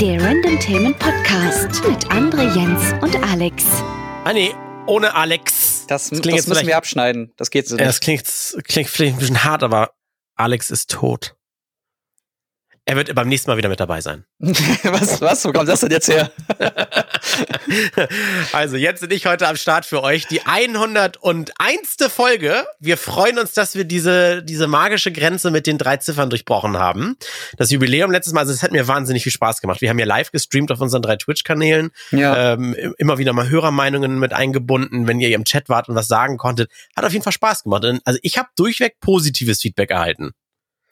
Der Random Themen Podcast mit André, Jens und Alex. Ah nee, ohne Alex. Das, klingt das jetzt müssen wir abschneiden. Das geht so Ja, nicht. das klingt, klingt vielleicht ein bisschen hart, aber Alex ist tot. Er wird beim nächsten Mal wieder mit dabei sein. was, was? Wo kommt das denn jetzt her? Also, jetzt sind ich heute am Start für euch. Die 101. Folge. Wir freuen uns, dass wir diese, diese magische Grenze mit den drei Ziffern durchbrochen haben. Das Jubiläum letztes Mal, also es hat mir wahnsinnig viel Spaß gemacht. Wir haben ja live gestreamt auf unseren drei Twitch-Kanälen. Ja. Ähm, immer wieder mal Hörermeinungen mit eingebunden, wenn ihr im Chat wart und was sagen konntet. Hat auf jeden Fall Spaß gemacht. Also ich habe durchweg positives Feedback erhalten.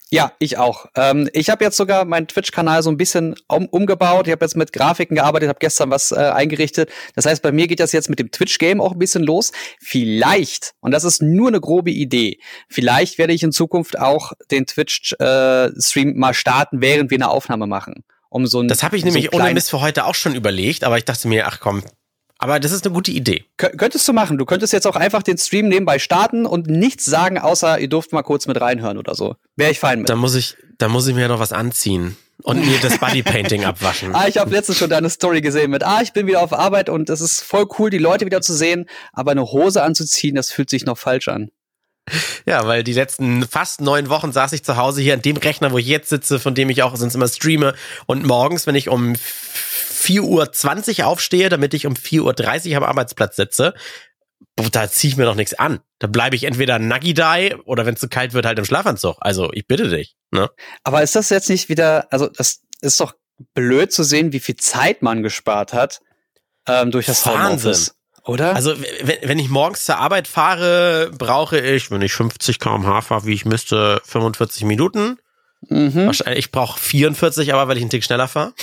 Ja, ich auch. Ähm, ich habe jetzt sogar meinen Twitch-Kanal so ein bisschen um, umgebaut. Ich habe jetzt mit Grafiken gearbeitet, habe gestern was äh, eingerichtet. Das heißt, bei mir geht das jetzt mit dem Twitch-Game auch ein bisschen los. Vielleicht, und das ist nur eine grobe Idee, vielleicht werde ich in Zukunft auch den Twitch-Stream mal starten, während wir eine Aufnahme machen. Um so ein, Das habe ich so nämlich ohne klein- Mist für heute auch schon überlegt, aber ich dachte mir, ach komm, aber das ist eine gute Idee. Kö- Könntest du machen. Du könntest jetzt auch einfach den Stream nebenbei starten und nichts sagen, außer ihr dürft mal kurz mit reinhören oder so. Wäre ich fein mit. Da muss ich, da muss ich mir noch was anziehen und mir das Bodypainting abwaschen. Ah, ich habe letztens schon deine Story gesehen mit, ah, ich bin wieder auf Arbeit und es ist voll cool, die Leute wieder zu sehen, aber eine Hose anzuziehen, das fühlt sich noch falsch an. Ja, weil die letzten fast neun Wochen saß ich zu Hause hier an dem Rechner, wo ich jetzt sitze, von dem ich auch sonst immer streame. Und morgens, wenn ich um 4.20 Uhr aufstehe, damit ich um 4.30 Uhr am Arbeitsplatz sitze, da ziehe ich mir doch nichts an. Da bleibe ich entweder Nuggy-Die oder wenn es zu kalt wird, halt im Schlafanzug. Also ich bitte dich. Ne? Aber ist das jetzt nicht wieder, also das ist doch blöd zu sehen, wie viel Zeit man gespart hat ähm, durch das Wahnsinn. Homeoffice. Oder? Also wenn, wenn ich morgens zur Arbeit fahre, brauche ich, wenn ich 50 km/h fahre, wie ich müsste, 45 Minuten. mhm. Wahrscheinlich, ich brauche 44, aber weil ich einen Tick schneller fahre.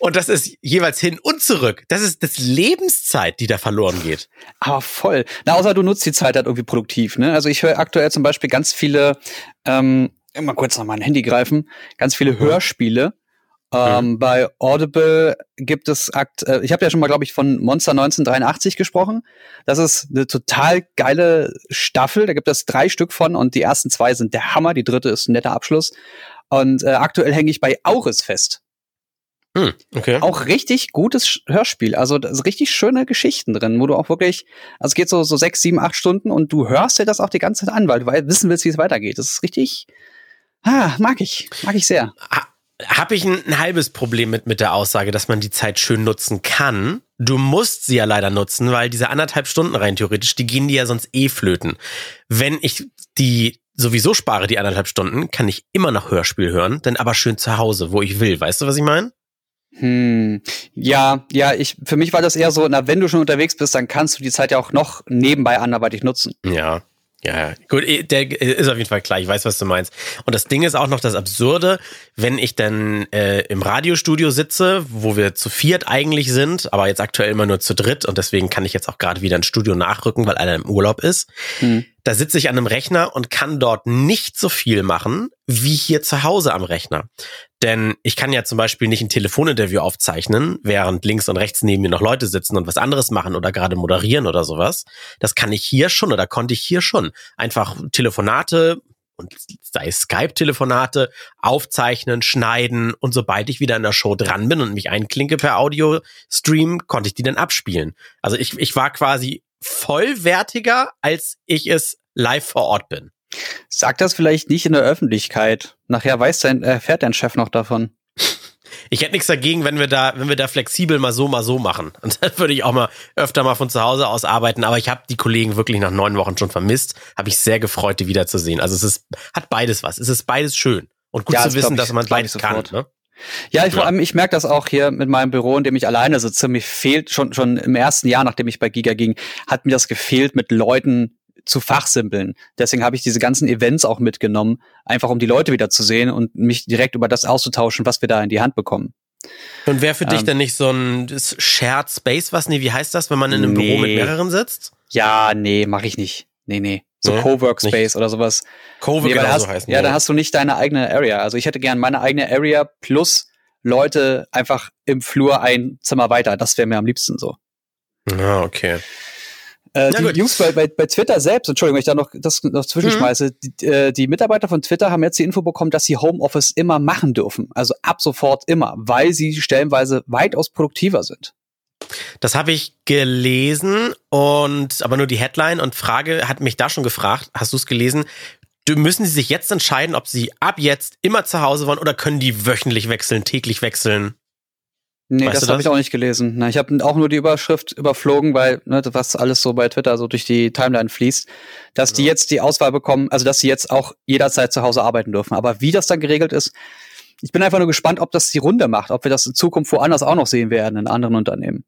Und das ist jeweils hin und zurück. Das ist das Lebenszeit, die da verloren geht. Aber voll. Na, außer du nutzt die Zeit halt irgendwie produktiv, ne? Also ich höre aktuell zum Beispiel ganz viele, ähm, mal kurz noch mein Handy greifen, ganz viele Hörspiele. Ähm, Bei Audible gibt es akt, äh, ich habe ja schon mal, glaube ich, von Monster 1983 gesprochen. Das ist eine total geile Staffel. Da gibt es drei Stück von und die ersten zwei sind der Hammer. Die dritte ist ein netter Abschluss. Und äh, aktuell hänge ich bei Auris fest. Hm, okay. Auch richtig gutes Hörspiel. Also da sind richtig schöne Geschichten drin, wo du auch wirklich, also es geht so, so sechs, sieben, acht Stunden und du hörst dir das auch die ganze Zeit an, weil du wissen willst, wie es weitergeht. Das ist richtig, ah, mag ich, mag ich sehr. Habe ich ein, ein halbes Problem mit, mit der Aussage, dass man die Zeit schön nutzen kann. Du musst sie ja leider nutzen, weil diese anderthalb Stunden rein theoretisch, die gehen dir ja sonst eh flöten. Wenn ich die sowieso spare, die anderthalb Stunden, kann ich immer noch Hörspiel hören, dann aber schön zu Hause, wo ich will. Weißt du, was ich meine? Hm, ja, ja, ich, für mich war das eher so, na, wenn du schon unterwegs bist, dann kannst du die Zeit ja auch noch nebenbei anderweitig nutzen. Ja. Ja, gut, eh, der ist auf jeden Fall klar, ich weiß, was du meinst. Und das Ding ist auch noch das Absurde, wenn ich dann äh, im Radiostudio sitze, wo wir zu viert eigentlich sind, aber jetzt aktuell immer nur zu dritt und deswegen kann ich jetzt auch gerade wieder ins Studio nachrücken, weil einer im Urlaub ist. Hm. Da sitze ich an einem Rechner und kann dort nicht so viel machen wie hier zu Hause am Rechner. Denn ich kann ja zum Beispiel nicht ein Telefoninterview aufzeichnen, während links und rechts neben mir noch Leute sitzen und was anderes machen oder gerade moderieren oder sowas. Das kann ich hier schon oder konnte ich hier schon. Einfach Telefonate und sei Skype-Telefonate aufzeichnen, schneiden und sobald ich wieder in der Show dran bin und mich einklinke per Audio-Stream, konnte ich die dann abspielen. Also ich, ich war quasi vollwertiger, als ich es live vor Ort bin. Sag das vielleicht nicht in der Öffentlichkeit. Nachher weiß dein, erfährt dein Chef noch davon. Ich hätte nichts dagegen, wenn wir da, wenn wir da flexibel mal so, mal so machen. Und dann würde ich auch mal öfter mal von zu Hause aus arbeiten. Aber ich habe die Kollegen wirklich nach neun Wochen schon vermisst. Habe ich sehr gefreut, die wiederzusehen. Also es ist, hat beides was. Es ist beides schön. Und gut Ja, zu wissen, ich- dass man beides kann. Ne? Ja, ich, vor allem, ich merke das auch hier mit meinem Büro, in dem ich alleine sitze. Mir fehlt schon, schon im ersten Jahr, nachdem ich bei Giga ging, hat mir das gefehlt, mit Leuten zu fachsimpeln. Deswegen habe ich diese ganzen Events auch mitgenommen, einfach um die Leute wieder zu sehen und mich direkt über das auszutauschen, was wir da in die Hand bekommen. Und wäre für dich Ähm. denn nicht so ein Shared Space, was, nee, wie heißt das, wenn man in einem Büro mit Nee. mehreren sitzt? Ja, nee, mache ich nicht. Nee, nee. So Nee, Coworkspace oder sowas. Cove Nee, genau hast, so heißen. ja, die. da hast du nicht deine eigene Area. Also ich hätte gern meine eigene Area plus Leute einfach im Flur ein Zimmer weiter. Das wäre mir am liebsten so. Ah, okay. Äh, die Jungs bei, bei, bei Twitter selbst, Entschuldigung, wenn ich da noch das noch zwischenschmeiße, mhm. die, äh, die Mitarbeiter von Twitter haben jetzt die Info bekommen, dass sie Homeoffice immer machen dürfen. Also ab sofort immer, weil sie stellenweise weitaus produktiver sind. Das habe ich gelesen und aber nur die Headline und Frage hat mich da schon gefragt, hast du es gelesen? Müssen sie sich jetzt entscheiden, ob sie ab jetzt immer zu Hause wollen oder können die wöchentlich wechseln, täglich wechseln? Nee, weißt das habe ich auch nicht gelesen. Na, ich habe auch nur die Überschrift überflogen, weil ne, was alles so bei Twitter so durch die Timeline fließt, dass ja. die jetzt die Auswahl bekommen, also dass sie jetzt auch jederzeit zu Hause arbeiten dürfen. Aber wie das dann geregelt ist, ich bin einfach nur gespannt, ob das die Runde macht, ob wir das in Zukunft woanders auch noch sehen werden in anderen Unternehmen.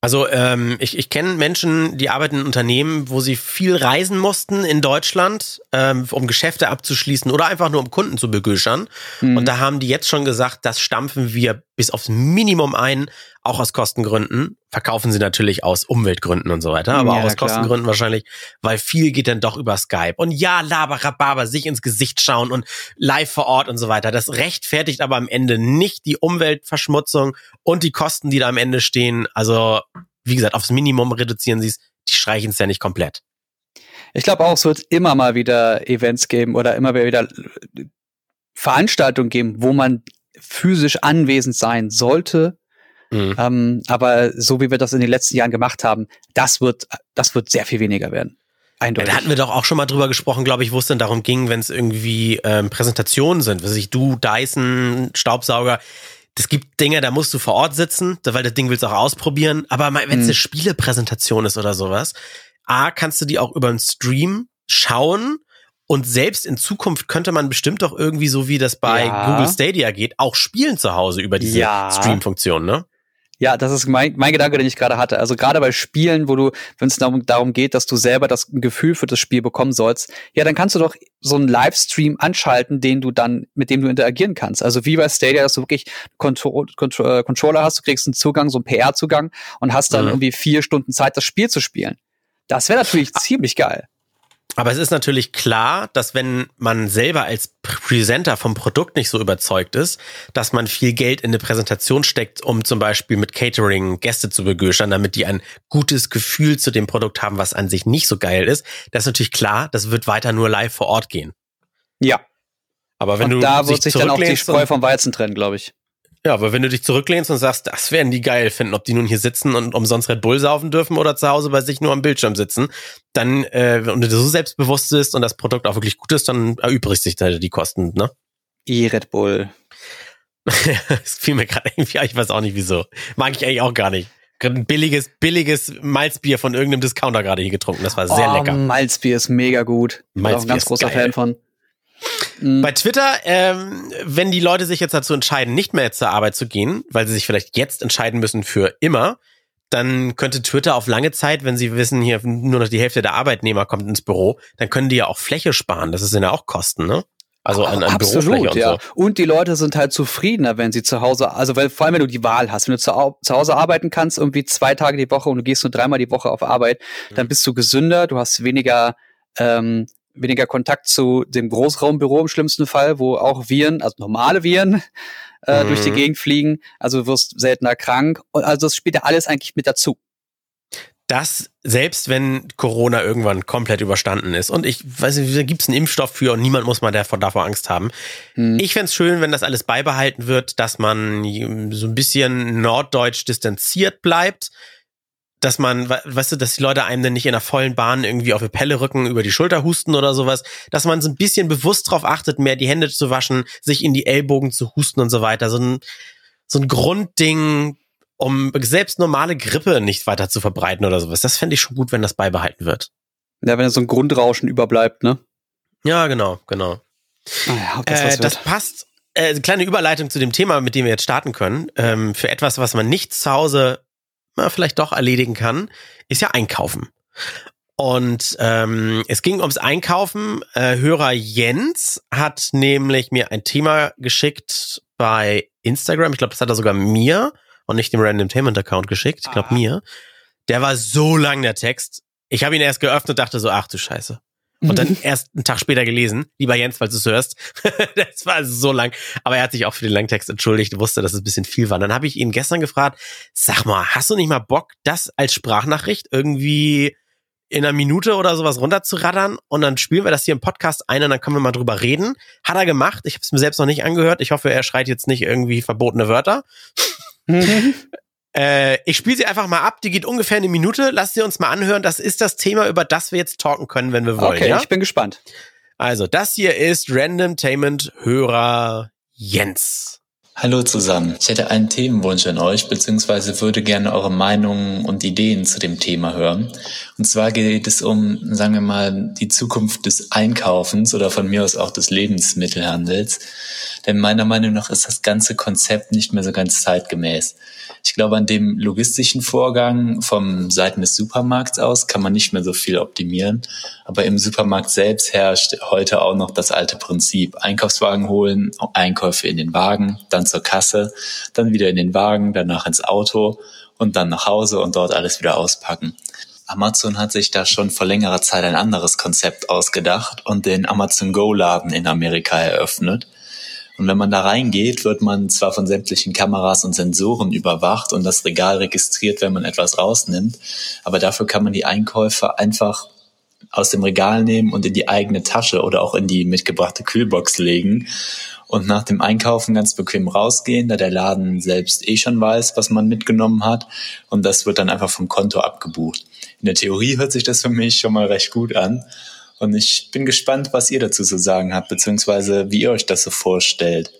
Also ähm, ich, ich kenne Menschen, die arbeiten in Unternehmen, wo sie viel reisen mussten in Deutschland, ähm, um Geschäfte abzuschließen oder einfach nur um Kunden zu begüschern. Mhm. Und da haben die jetzt schon gesagt, das stampfen wir bis aufs Minimum ein, auch aus Kostengründen. Verkaufen sie natürlich aus Umweltgründen und so weiter, aber ja, auch aus klar. Kostengründen wahrscheinlich, weil viel geht dann doch über Skype. Und ja, laber, rababer, sich ins Gesicht schauen und live vor Ort und so weiter. Das rechtfertigt aber am Ende nicht die Umweltverschmutzung und die Kosten, die da am Ende stehen. Also, wie gesagt, aufs Minimum reduzieren sie es. Die streichen es ja nicht komplett. Ich glaube auch, es wird immer mal wieder Events geben oder immer wieder Veranstaltungen geben, wo man physisch anwesend sein sollte. Mhm. Ähm, aber so wie wir das in den letzten Jahren gemacht haben, das wird, das wird sehr viel weniger werden. Eindeutig. Ja, da hatten wir doch auch schon mal drüber gesprochen, glaube ich, wo es denn darum ging, wenn es irgendwie ähm, Präsentationen sind, was ich du, Dyson, Staubsauger. Es gibt Dinge, da musst du vor Ort sitzen, weil das Ding willst du auch ausprobieren. Aber wenn es mhm. eine Spielepräsentation ist oder sowas, A, kannst du die auch über einen Stream schauen und selbst in Zukunft könnte man bestimmt doch irgendwie so wie das bei ja. Google Stadia geht, auch spielen zu Hause über diese ja. Stream-Funktion, ne? Ja, das ist mein, mein Gedanke, den ich gerade hatte. Also gerade bei Spielen, wo du, wenn es darum, darum geht, dass du selber das Gefühl für das Spiel bekommen sollst, ja, dann kannst du doch so einen Livestream anschalten, den du dann, mit dem du interagieren kannst. Also wie bei Stadia, dass du wirklich Control, Control, äh, Controller hast, du kriegst einen Zugang, so einen PR-Zugang und hast dann mhm. irgendwie vier Stunden Zeit, das Spiel zu spielen. Das wäre natürlich ah. ziemlich geil. Aber es ist natürlich klar, dass wenn man selber als Presenter vom Produkt nicht so überzeugt ist, dass man viel Geld in eine Präsentation steckt, um zum Beispiel mit Catering Gäste zu begüstern, damit die ein gutes Gefühl zu dem Produkt haben, was an sich nicht so geil ist. Das ist natürlich klar, das wird weiter nur live vor Ort gehen. Ja. Aber wenn und du da wird sich dann auch die Spreu vom Weizen trennen, glaube ich. Ja, aber wenn du dich zurücklehnst und sagst, das werden die geil finden, ob die nun hier sitzen und umsonst Red Bull saufen dürfen oder zu Hause bei sich nur am Bildschirm sitzen, dann, äh, und du so selbstbewusst bist und das Produkt auch wirklich gut ist, dann erübrigt sich da die Kosten, ne? E-Red Bull. das fiel mir gerade irgendwie, ich weiß auch nicht wieso. Mag ich eigentlich auch gar nicht. Ein billiges, billiges Malzbier von irgendeinem Discounter gerade hier getrunken. Das war sehr oh, lecker. Malzbier ist mega gut. Malzbier Bin auch ein ganz großer geil. Fan von. Mhm. Bei Twitter, ähm, wenn die Leute sich jetzt dazu entscheiden, nicht mehr zur Arbeit zu gehen, weil sie sich vielleicht jetzt entscheiden müssen für immer, dann könnte Twitter auf lange Zeit, wenn sie wissen, hier nur noch die Hälfte der Arbeitnehmer kommt ins Büro, dann können die ja auch Fläche sparen. Das sind ja auch Kosten, ne? Also an, an Absolut, ja. So. Und die Leute sind halt zufriedener, wenn sie zu Hause, also weil vor allem wenn du die Wahl hast, wenn du zu, zu Hause arbeiten kannst, irgendwie zwei Tage die Woche und du gehst nur dreimal die Woche auf Arbeit, mhm. dann bist du gesünder, du hast weniger ähm, weniger Kontakt zu dem Großraumbüro im schlimmsten Fall, wo auch Viren, also normale Viren, äh, mhm. durch die Gegend fliegen. Also du wirst seltener krank. Also das spielt ja alles eigentlich mit dazu. Das, selbst wenn Corona irgendwann komplett überstanden ist und ich weiß nicht, da gibt es einen Impfstoff für und niemand muss mal davor, davor Angst haben. Mhm. Ich fände schön, wenn das alles beibehalten wird, dass man so ein bisschen norddeutsch distanziert bleibt dass man, weißt du, dass die Leute einem dann nicht in der vollen Bahn irgendwie auf die Pelle rücken, über die Schulter husten oder sowas, dass man so ein bisschen bewusst drauf achtet, mehr die Hände zu waschen, sich in die Ellbogen zu husten und so weiter. So ein, so ein Grundding, um selbst normale Grippe nicht weiter zu verbreiten oder sowas. Das fände ich schon gut, wenn das beibehalten wird. Ja, wenn so ein Grundrauschen überbleibt, ne? Ja, genau, genau. Ah ja, das, äh, das passt. Äh, kleine Überleitung zu dem Thema, mit dem wir jetzt starten können. Ähm, für etwas, was man nicht zu Hause man vielleicht doch erledigen kann, ist ja Einkaufen. Und ähm, es ging ums Einkaufen. Äh, Hörer Jens hat nämlich mir ein Thema geschickt bei Instagram. Ich glaube, das hat er sogar mir und nicht dem Random Tainment Account geschickt. Ich glaube ah. mir. Der war so lang der Text. Ich habe ihn erst geöffnet, und dachte so, ach du Scheiße. Und dann erst einen Tag später gelesen. Lieber Jens, falls du es hörst. das war so lang. Aber er hat sich auch für den Langtext entschuldigt, wusste, dass es ein bisschen viel war. Dann habe ich ihn gestern gefragt, sag mal, hast du nicht mal Bock, das als Sprachnachricht irgendwie in einer Minute oder sowas runterzuraddern und dann spielen wir das hier im Podcast ein und dann können wir mal drüber reden. Hat er gemacht. Ich habe es mir selbst noch nicht angehört. Ich hoffe, er schreit jetzt nicht irgendwie verbotene Wörter. äh, ich spiele sie einfach mal ab. Die geht ungefähr eine Minute. Lasst sie uns mal anhören. Das ist das Thema, über das wir jetzt talken können, wenn wir wollen. Okay, ja? ich bin gespannt. Also, das hier ist Random Tainment Hörer Jens. Hallo zusammen. Ich hätte einen Themenwunsch an euch, beziehungsweise würde gerne eure Meinungen und Ideen zu dem Thema hören. Und zwar geht es um, sagen wir mal, die Zukunft des Einkaufens oder von mir aus auch des Lebensmittelhandels. Denn meiner Meinung nach ist das ganze Konzept nicht mehr so ganz zeitgemäß. Ich glaube, an dem logistischen Vorgang vom Seiten des Supermarkts aus kann man nicht mehr so viel optimieren. Aber im Supermarkt selbst herrscht heute auch noch das alte Prinzip. Einkaufswagen holen, Einkäufe in den Wagen, dann zur Kasse, dann wieder in den Wagen, danach ins Auto und dann nach Hause und dort alles wieder auspacken. Amazon hat sich da schon vor längerer Zeit ein anderes Konzept ausgedacht und den Amazon Go Laden in Amerika eröffnet. Und wenn man da reingeht, wird man zwar von sämtlichen Kameras und Sensoren überwacht und das Regal registriert, wenn man etwas rausnimmt, aber dafür kann man die Einkäufe einfach aus dem Regal nehmen und in die eigene Tasche oder auch in die mitgebrachte Kühlbox legen und nach dem Einkaufen ganz bequem rausgehen, da der Laden selbst eh schon weiß, was man mitgenommen hat und das wird dann einfach vom Konto abgebucht. In der Theorie hört sich das für mich schon mal recht gut an und ich bin gespannt, was ihr dazu zu sagen habt, beziehungsweise wie ihr euch das so vorstellt.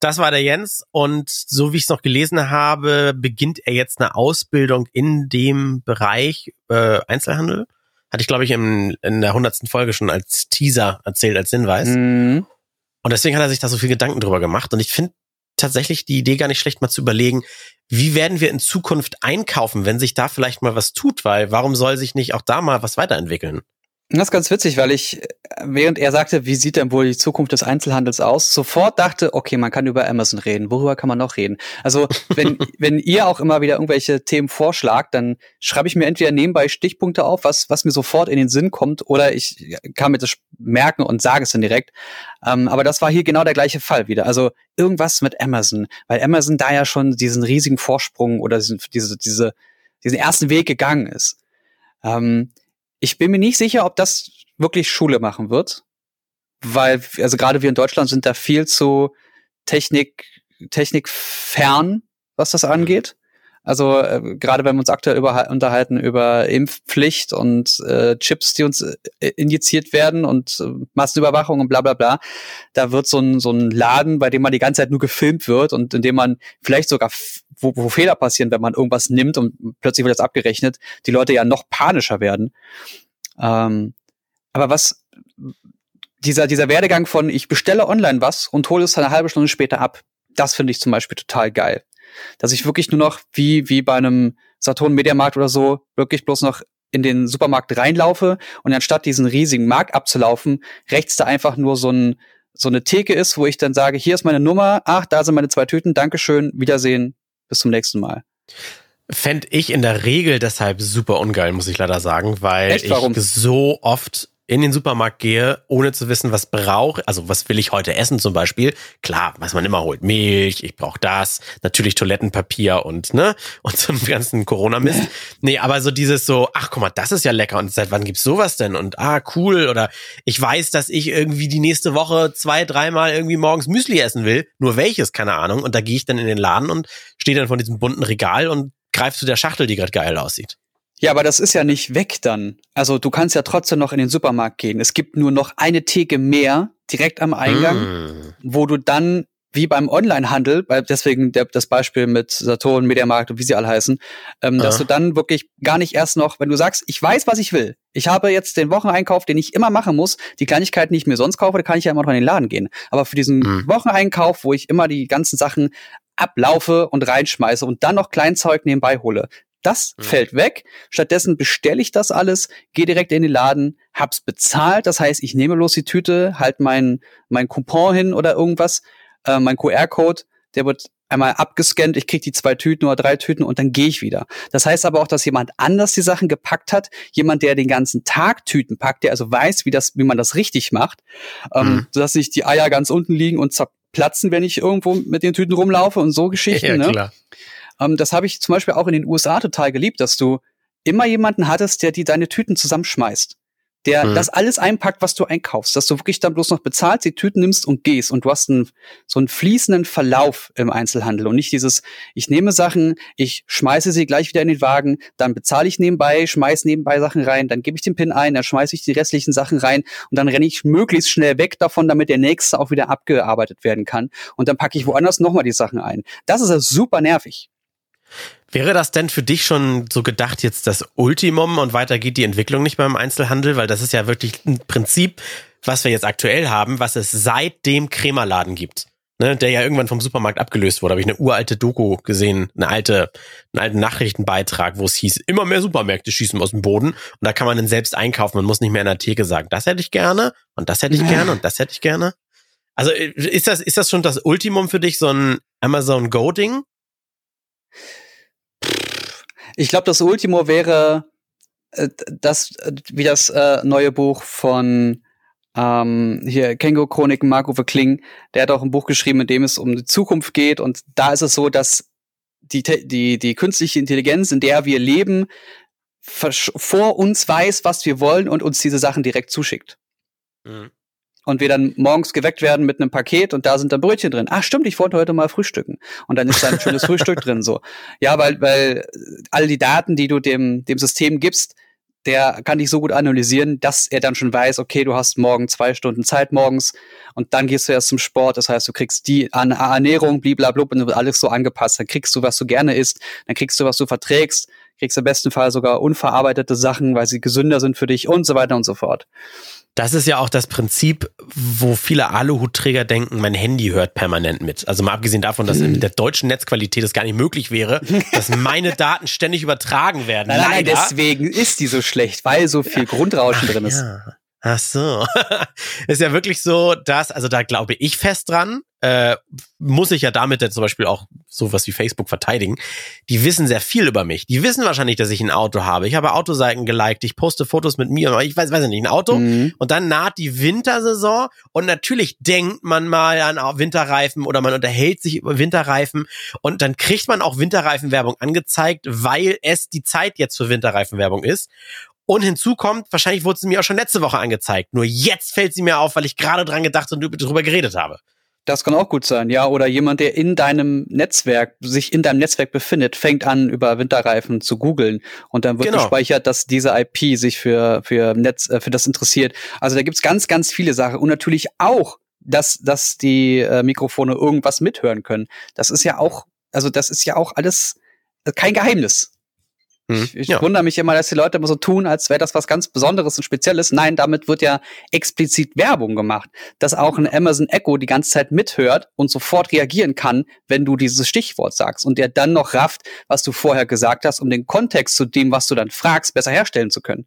Das war der Jens und so wie ich es noch gelesen habe, beginnt er jetzt eine Ausbildung in dem Bereich äh, Einzelhandel. Hatte ich, glaube ich, in, in der hundertsten Folge schon als Teaser erzählt, als Hinweis. Mhm. Und deswegen hat er sich da so viel Gedanken drüber gemacht. Und ich finde tatsächlich die Idee gar nicht schlecht, mal zu überlegen, wie werden wir in Zukunft einkaufen, wenn sich da vielleicht mal was tut, weil warum soll sich nicht auch da mal was weiterentwickeln? Das ist ganz witzig, weil ich, während er sagte, wie sieht denn wohl die Zukunft des Einzelhandels aus, sofort dachte, okay, man kann über Amazon reden. Worüber kann man noch reden? Also, wenn, wenn ihr auch immer wieder irgendwelche Themen vorschlagt, dann schreibe ich mir entweder nebenbei Stichpunkte auf, was, was mir sofort in den Sinn kommt, oder ich kann mir das merken und sage es dann direkt. Ähm, aber das war hier genau der gleiche Fall wieder. Also, irgendwas mit Amazon, weil Amazon da ja schon diesen riesigen Vorsprung oder diesen, diese, diese, diesen ersten Weg gegangen ist. Ähm, ich bin mir nicht sicher, ob das wirklich Schule machen wird, weil, also gerade wir in Deutschland sind da viel zu Technik, Technik fern, was das angeht. Also äh, gerade wenn wir uns aktuell über, unterhalten über Impfpflicht und äh, Chips, die uns äh, injiziert werden und äh, Massenüberwachung und bla bla bla, da wird so ein, so ein Laden, bei dem man die ganze Zeit nur gefilmt wird und in dem man vielleicht sogar, wo, wo Fehler passieren, wenn man irgendwas nimmt und plötzlich wird das abgerechnet, die Leute ja noch panischer werden. Ähm, aber was dieser, dieser Werdegang von ich bestelle online was und hole es eine halbe Stunde später ab, das finde ich zum Beispiel total geil. Dass ich wirklich nur noch wie, wie bei einem Saturn Mediamarkt oder so wirklich bloß noch in den Supermarkt reinlaufe und anstatt diesen riesigen Markt abzulaufen, rechts da einfach nur so ein, so eine Theke ist, wo ich dann sage, hier ist meine Nummer, ach, da sind meine zwei Tüten, Dankeschön, Wiedersehen, bis zum nächsten Mal. Fände ich in der Regel deshalb super ungeil, muss ich leider sagen, weil Echt? Ich so oft in den Supermarkt gehe, ohne zu wissen, was brauche, also was will ich heute essen zum Beispiel. Klar, was man immer holt, Milch, ich brauche das, natürlich Toilettenpapier und ne und so einen ganzen Corona-Mist. nee, aber so dieses so, ach guck mal, das ist ja lecker und seit wann gibt's sowas denn? Und ah cool oder ich weiß, dass ich irgendwie die nächste Woche zwei, dreimal irgendwie morgens Müsli essen will, nur welches, keine Ahnung. Und da gehe ich dann in den Laden und stehe dann vor diesem bunten Regal und greif zu der Schachtel, die gerade geil aussieht. Ja, aber das ist ja nicht weg dann. Also du kannst ja trotzdem noch in den Supermarkt gehen. Es gibt nur noch eine Theke mehr direkt am Eingang, Mm. wo du dann wie beim Onlinehandel, weil deswegen der, das Beispiel mit Saturn, Mediamarkt und wie sie alle heißen, ähm, dass Ja. du dann wirklich gar nicht erst noch, wenn du sagst, ich weiß, was ich will. Ich habe jetzt den Wocheneinkauf, den ich immer machen muss. Die Kleinigkeiten, die ich mir sonst kaufe, da kann ich ja immer noch in den Laden gehen. Aber für diesen Mhm. Wocheneinkauf, wo ich immer die ganzen Sachen ablaufe und reinschmeiße und dann noch Kleinzeug nebenbei hole, das Mhm. fällt weg. Stattdessen bestelle ich das alles, gehe direkt in den Laden, hab's bezahlt. Das heißt, ich nehme bloß die Tüte, halt mein, mein Coupon hin oder irgendwas, äh, mein QR-Code, der wird einmal abgescannt, ich krieg die zwei Tüten oder drei Tüten und dann gehe ich wieder. Das heißt aber auch, dass jemand anders die Sachen gepackt hat, jemand, der den ganzen Tag Tüten packt, der also weiß, wie das, wie man das richtig macht, ähm, Mhm. sodass nicht die Eier ganz unten liegen und zerplatzen, wenn ich irgendwo mit den Tüten rumlaufe und so Geschichten. Ja, ne? klar. Ähm, das habe ich zum Beispiel auch in den USA total geliebt, dass du immer jemanden hattest, der die deine Tüten zusammenschmeißt der mhm. das alles einpackt, was du einkaufst, dass du wirklich dann bloß noch bezahlst, die Tüten nimmst und gehst und du hast einen, so einen fließenden Verlauf im Einzelhandel und nicht dieses, ich nehme Sachen, ich schmeiße sie gleich wieder in den Wagen, dann bezahle ich nebenbei, schmeiß nebenbei Sachen rein, dann gebe ich den PIN ein, dann schmeiße ich die restlichen Sachen rein und dann renne ich möglichst schnell weg davon, damit der nächste auch wieder abgearbeitet werden kann und dann packe ich woanders nochmal die Sachen ein. Das ist ja super nervig. Wäre das denn für dich schon so gedacht jetzt das Ultimum und weiter geht die Entwicklung nicht beim Einzelhandel? Weil das ist ja wirklich ein Prinzip, was wir jetzt aktuell haben, was es seit dem Krämerladen gibt. Ne, der ja irgendwann vom Supermarkt abgelöst wurde. Habe ich eine uralte Doku gesehen, eine alte, einen alten Nachrichtenbeitrag, wo es hieß, immer mehr Supermärkte schießen aus dem Boden und da kann man dann selbst einkaufen. Man muss nicht mehr in der Theke sagen, das hätte ich gerne und das hätte ich gerne und das hätte ich gerne. Also äh, ist das, ist das schon das Ultimum für dich, so ein Amazon Go-Ding? Ich glaube, das Ultimo wäre äh, das, äh, wie das äh, neue Buch von ähm, hier Kengo Chroniken Marco Kling, der hat auch ein Buch geschrieben, in dem es um die Zukunft geht. Und da ist es so, dass die die die künstliche Intelligenz, in der wir leben, vor uns weiß, was wir wollen und uns diese Sachen direkt zuschickt. Mhm und wir dann morgens geweckt werden mit einem Paket und da sind dann Brötchen drin. Ach stimmt, ich wollte heute mal frühstücken. Und dann ist da ein schönes Frühstück drin so. Ja, weil, weil all die Daten, die du dem, dem System gibst, der kann dich so gut analysieren, dass er dann schon weiß, okay, du hast morgen zwei Stunden Zeit morgens und dann gehst du erst zum Sport. Das heißt, du kriegst die An Ernährung, blablabla, und alles so angepasst. Dann kriegst du, was du gerne isst, dann kriegst du, was du verträgst, kriegst im besten Fall sogar unverarbeitete Sachen, weil sie gesünder sind für dich und so weiter und so fort. Das ist ja auch das Prinzip, wo viele Aluhutträger denken, mein Handy hört permanent mit. Also mal abgesehen davon, dass mit der deutschen Netzqualität es gar nicht möglich wäre, dass meine Daten ständig übertragen werden. Nein, nein, deswegen ist die so schlecht, weil so viel Grundrauschen Ach, drin ist. Ja. Ach so. ist ja wirklich so, dass, also da glaube ich fest dran, äh, muss ich ja damit jetzt zum Beispiel auch sowas wie Facebook verteidigen. Die wissen sehr viel über mich. Die wissen wahrscheinlich, dass ich ein Auto habe. Ich habe Autoseiten geliked, ich poste Fotos mit mir, ich weiß, weiß nicht, ein Auto. Mhm. Und dann naht die Wintersaison und natürlich denkt man mal an Winterreifen oder man unterhält sich über Winterreifen und dann kriegt man auch Winterreifenwerbung angezeigt, weil es die Zeit jetzt für Winterreifenwerbung ist. Und hinzu kommt, wahrscheinlich wurde sie mir auch schon letzte Woche angezeigt. Nur jetzt fällt sie mir auf, weil ich gerade dran gedacht und darüber geredet habe. Das kann auch gut sein, ja. Oder jemand, der in deinem Netzwerk, sich in deinem Netzwerk befindet, fängt an, über Winterreifen zu googeln und dann wird genau. gespeichert, dass diese IP sich für, für Netz, äh, für das interessiert. Also da gibt's ganz, ganz viele Sachen. Und natürlich auch, dass, dass die äh, Mikrofone irgendwas mithören können. Das ist ja auch, also das ist ja auch alles kein Geheimnis. Hm, ich, ich ja. wundere mich immer, dass die Leute immer so tun, als wäre das was ganz Besonderes und Spezielles. Nein, damit wird ja explizit Werbung gemacht, dass auch ein Amazon Echo die ganze Zeit mithört und sofort reagieren kann, wenn du dieses Stichwort sagst und der dann noch rafft, was du vorher gesagt hast, um den Kontext zu dem, was du dann fragst, besser herstellen zu können.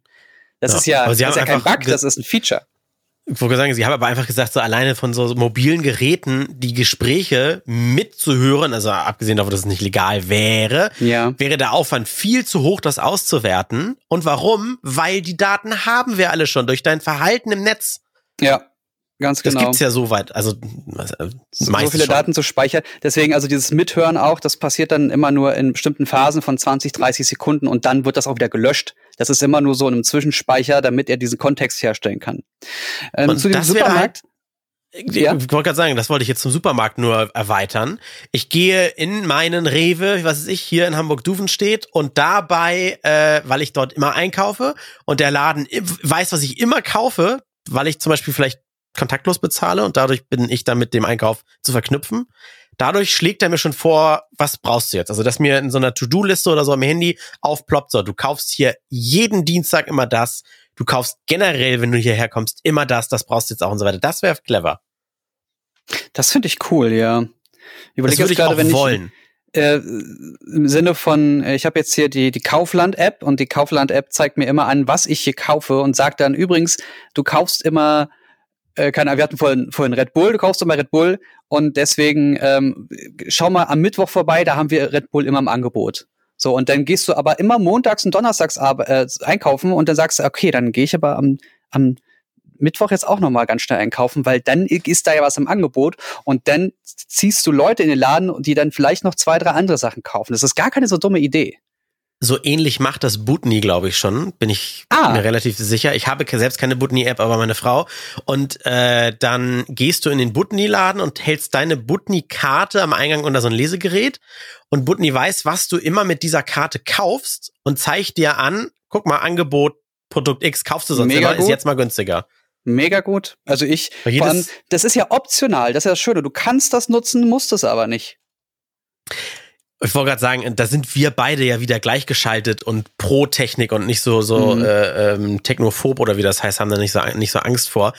Das ja. ist ja, das ist ja kein Bug, das ist ein Feature. Ich wollte sagen, sie haben aber einfach gesagt, so alleine von so mobilen Geräten die Gespräche mitzuhören, also abgesehen davon, dass es nicht legal wäre, ja. wäre der Aufwand viel zu hoch, das auszuwerten. Und warum? Weil die Daten haben wir alle schon durch dein Verhalten im Netz. Ja. Ganz genau. Das gibt's ja so weit, also äh, so viele schon. Daten zu speichern. Deswegen also dieses Mithören auch, das passiert dann immer nur in bestimmten Phasen von 20, 30 Sekunden und dann wird das auch wieder gelöscht. Das ist immer nur so in einem Zwischenspeicher, damit er diesen Kontext herstellen kann. Ähm, zu dem Supermarkt. Halt, ja? Ich wollte gerade sagen, das wollte ich jetzt zum Supermarkt nur erweitern. Ich gehe in meinen Rewe, was weiß ich, hier in Hamburg-Duven steht und dabei, äh, weil ich dort immer einkaufe und der Laden weiß, was ich immer kaufe, weil ich zum Beispiel vielleicht kontaktlos bezahle und dadurch bin ich dann mit dem Einkauf zu verknüpfen. Dadurch schlägt er mir schon vor, was brauchst du jetzt? Also, dass mir in so einer To-Do-Liste oder so am Handy aufploppt, so, du kaufst hier jeden Dienstag immer das, du kaufst generell, wenn du hierher kommst, immer das, das brauchst du jetzt auch und so weiter. Das wäre clever. Das finde ich cool, ja. Überleg das würde ich auch wenn wollen. Ich, äh, Im Sinne von, äh, ich habe jetzt hier die, die Kaufland-App und die Kaufland-App zeigt mir immer an, was ich hier kaufe und sagt dann übrigens, du kaufst immer äh, keine Ahnung, wir hatten vorhin, vorhin Red Bull, du kaufst immer Red Bull und deswegen ähm, schau mal am Mittwoch vorbei, da haben wir Red Bull immer im Angebot. So, und dann gehst du aber immer montags und donnerstags äh, einkaufen und dann sagst du, okay, dann gehe ich aber am, am Mittwoch jetzt auch nochmal ganz schnell einkaufen, weil dann ist da ja was im Angebot und dann ziehst du Leute in den Laden, die dann vielleicht noch zwei, drei andere Sachen kaufen. Das ist gar keine so dumme Idee. So ähnlich macht das Butni, glaube ich schon. Bin ich Ah. mir relativ sicher. Ich habe selbst keine Butni-App, aber meine Frau. Und äh, dann gehst du in den Butni-Laden und hältst deine Butni-Karte am Eingang unter so ein Lesegerät. Und Butni weiß, was du immer mit dieser Karte kaufst und zeigt dir an, guck mal, Angebot, Produkt X, kaufst du sonst Mega immer, ist gut. jetzt mal günstiger. Mega gut. Also ich, vor allem, das ist ja optional, das ist ja das Schöne. Du kannst das nutzen, musst es aber nicht. Ich wollte gerade sagen, da sind wir beide ja wieder gleichgeschaltet und pro Technik und nicht so so Mhm. äh, ähm, technophob oder wie das heißt, haben da nicht so nicht so Angst vor.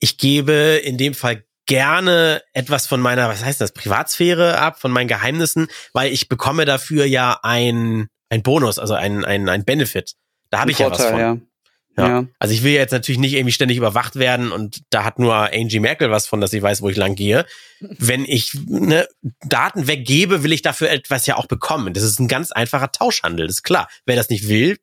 Ich gebe in dem Fall gerne etwas von meiner, was heißt das, Privatsphäre ab, von meinen Geheimnissen, weil ich bekomme dafür ja ein ein Bonus, also ein ein ein Benefit. Da habe ich ja was von. Ja. Ja. Ja. Also ich will jetzt natürlich nicht irgendwie ständig überwacht werden und da hat nur Angie Merkel was von, dass ich weiß, wo ich lang gehe. Wenn ich ne, Daten weggebe, will ich dafür etwas ja auch bekommen. Das ist ein ganz einfacher Tauschhandel, das ist klar. Wer das nicht will,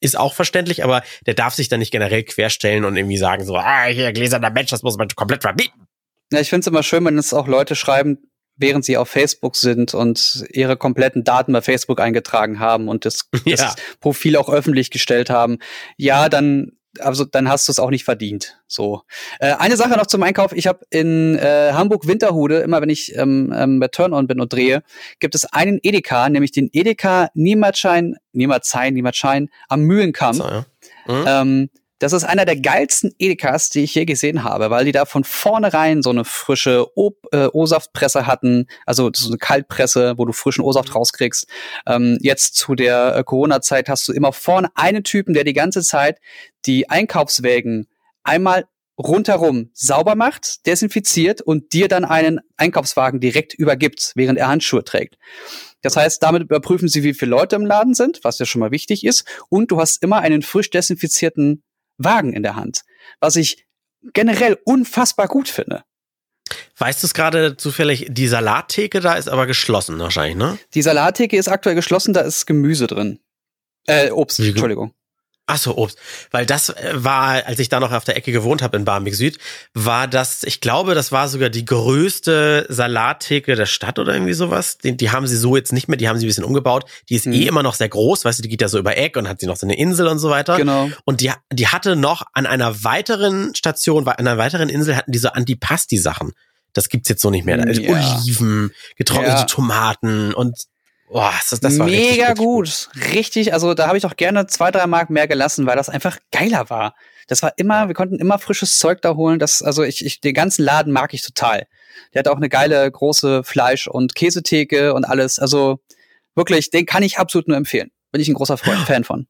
ist auch verständlich, aber der darf sich dann nicht generell querstellen und irgendwie sagen so, ah, hier gläserner Mensch, das muss man komplett verbieten. Ja, ich finde es immer schön, wenn es auch Leute schreiben, während sie auf Facebook sind und ihre kompletten Daten bei Facebook eingetragen haben und das, das Ja. Profil auch öffentlich gestellt haben. Ja, dann also dann hast du es auch nicht verdient. So. Äh, eine Sache noch zum Einkauf. Ich habe in äh, Hamburg Winterhude, immer wenn ich ähm, ähm, bei Turn-On bin und drehe, gibt es einen Edeka, nämlich den Edeka Niemertschein, Niemertschein, Niemertschein am Mühlenkamm. So, ja. Mhm. Ähm, das ist einer der geilsten Edekas, die ich je gesehen habe, weil die da von vornherein so eine frische Ob äh, O-Saftpresse hatten, also so eine Kaltpresse, wo du frischen O-Saft rauskriegst. Ähm, jetzt zu der äh, Corona-Zeit hast du immer vorne einen Typen, der die ganze Zeit die Einkaufswägen einmal rundherum sauber macht, desinfiziert und dir dann einen Einkaufswagen direkt übergibt, während er Handschuhe trägt. Das heißt, damit überprüfen sie, wie viele Leute im Laden sind, was ja schon mal wichtig ist. Und du hast immer einen frisch desinfizierten Wagen in der Hand, was ich generell unfassbar gut finde. Weißt du es gerade zufällig, die Salattheke da ist aber geschlossen wahrscheinlich, ne? Die Salattheke ist aktuell geschlossen, da ist Gemüse drin. Äh, Obst, Entschuldigung. Ach so, Obst. Weil das äh, war, als ich da noch auf der Ecke gewohnt habe in Barmbek Süd, war das, ich glaube, das war sogar die größte Salattheke der Stadt oder irgendwie sowas. Die, die haben sie so jetzt nicht mehr, die haben sie ein bisschen umgebaut. Die ist Mhm. eh immer noch sehr groß, weißt du, die geht ja so über Eck und hat sie noch so eine Insel und so weiter. Genau. Und die, die hatte noch an einer weiteren Station, an einer weiteren Insel hatten die so Antipasti-Sachen. Das gibt's jetzt so nicht mehr. Ist Ja. Oliven, getrocknete Ja. Tomaten und boah, das, das war richtig, Mega richtig gut. Richtig, also da habe ich auch gerne zwei, drei Mark mehr gelassen, weil das einfach geiler war. Das war immer, wir konnten immer frisches Zeug da holen. Das, also ich, ich, den ganzen Laden mag ich total. Der hat auch eine geile große Fleisch- und Käsetheke und alles. Also wirklich, den kann ich absolut nur empfehlen. Bin ich ein großer Freund, Fan von.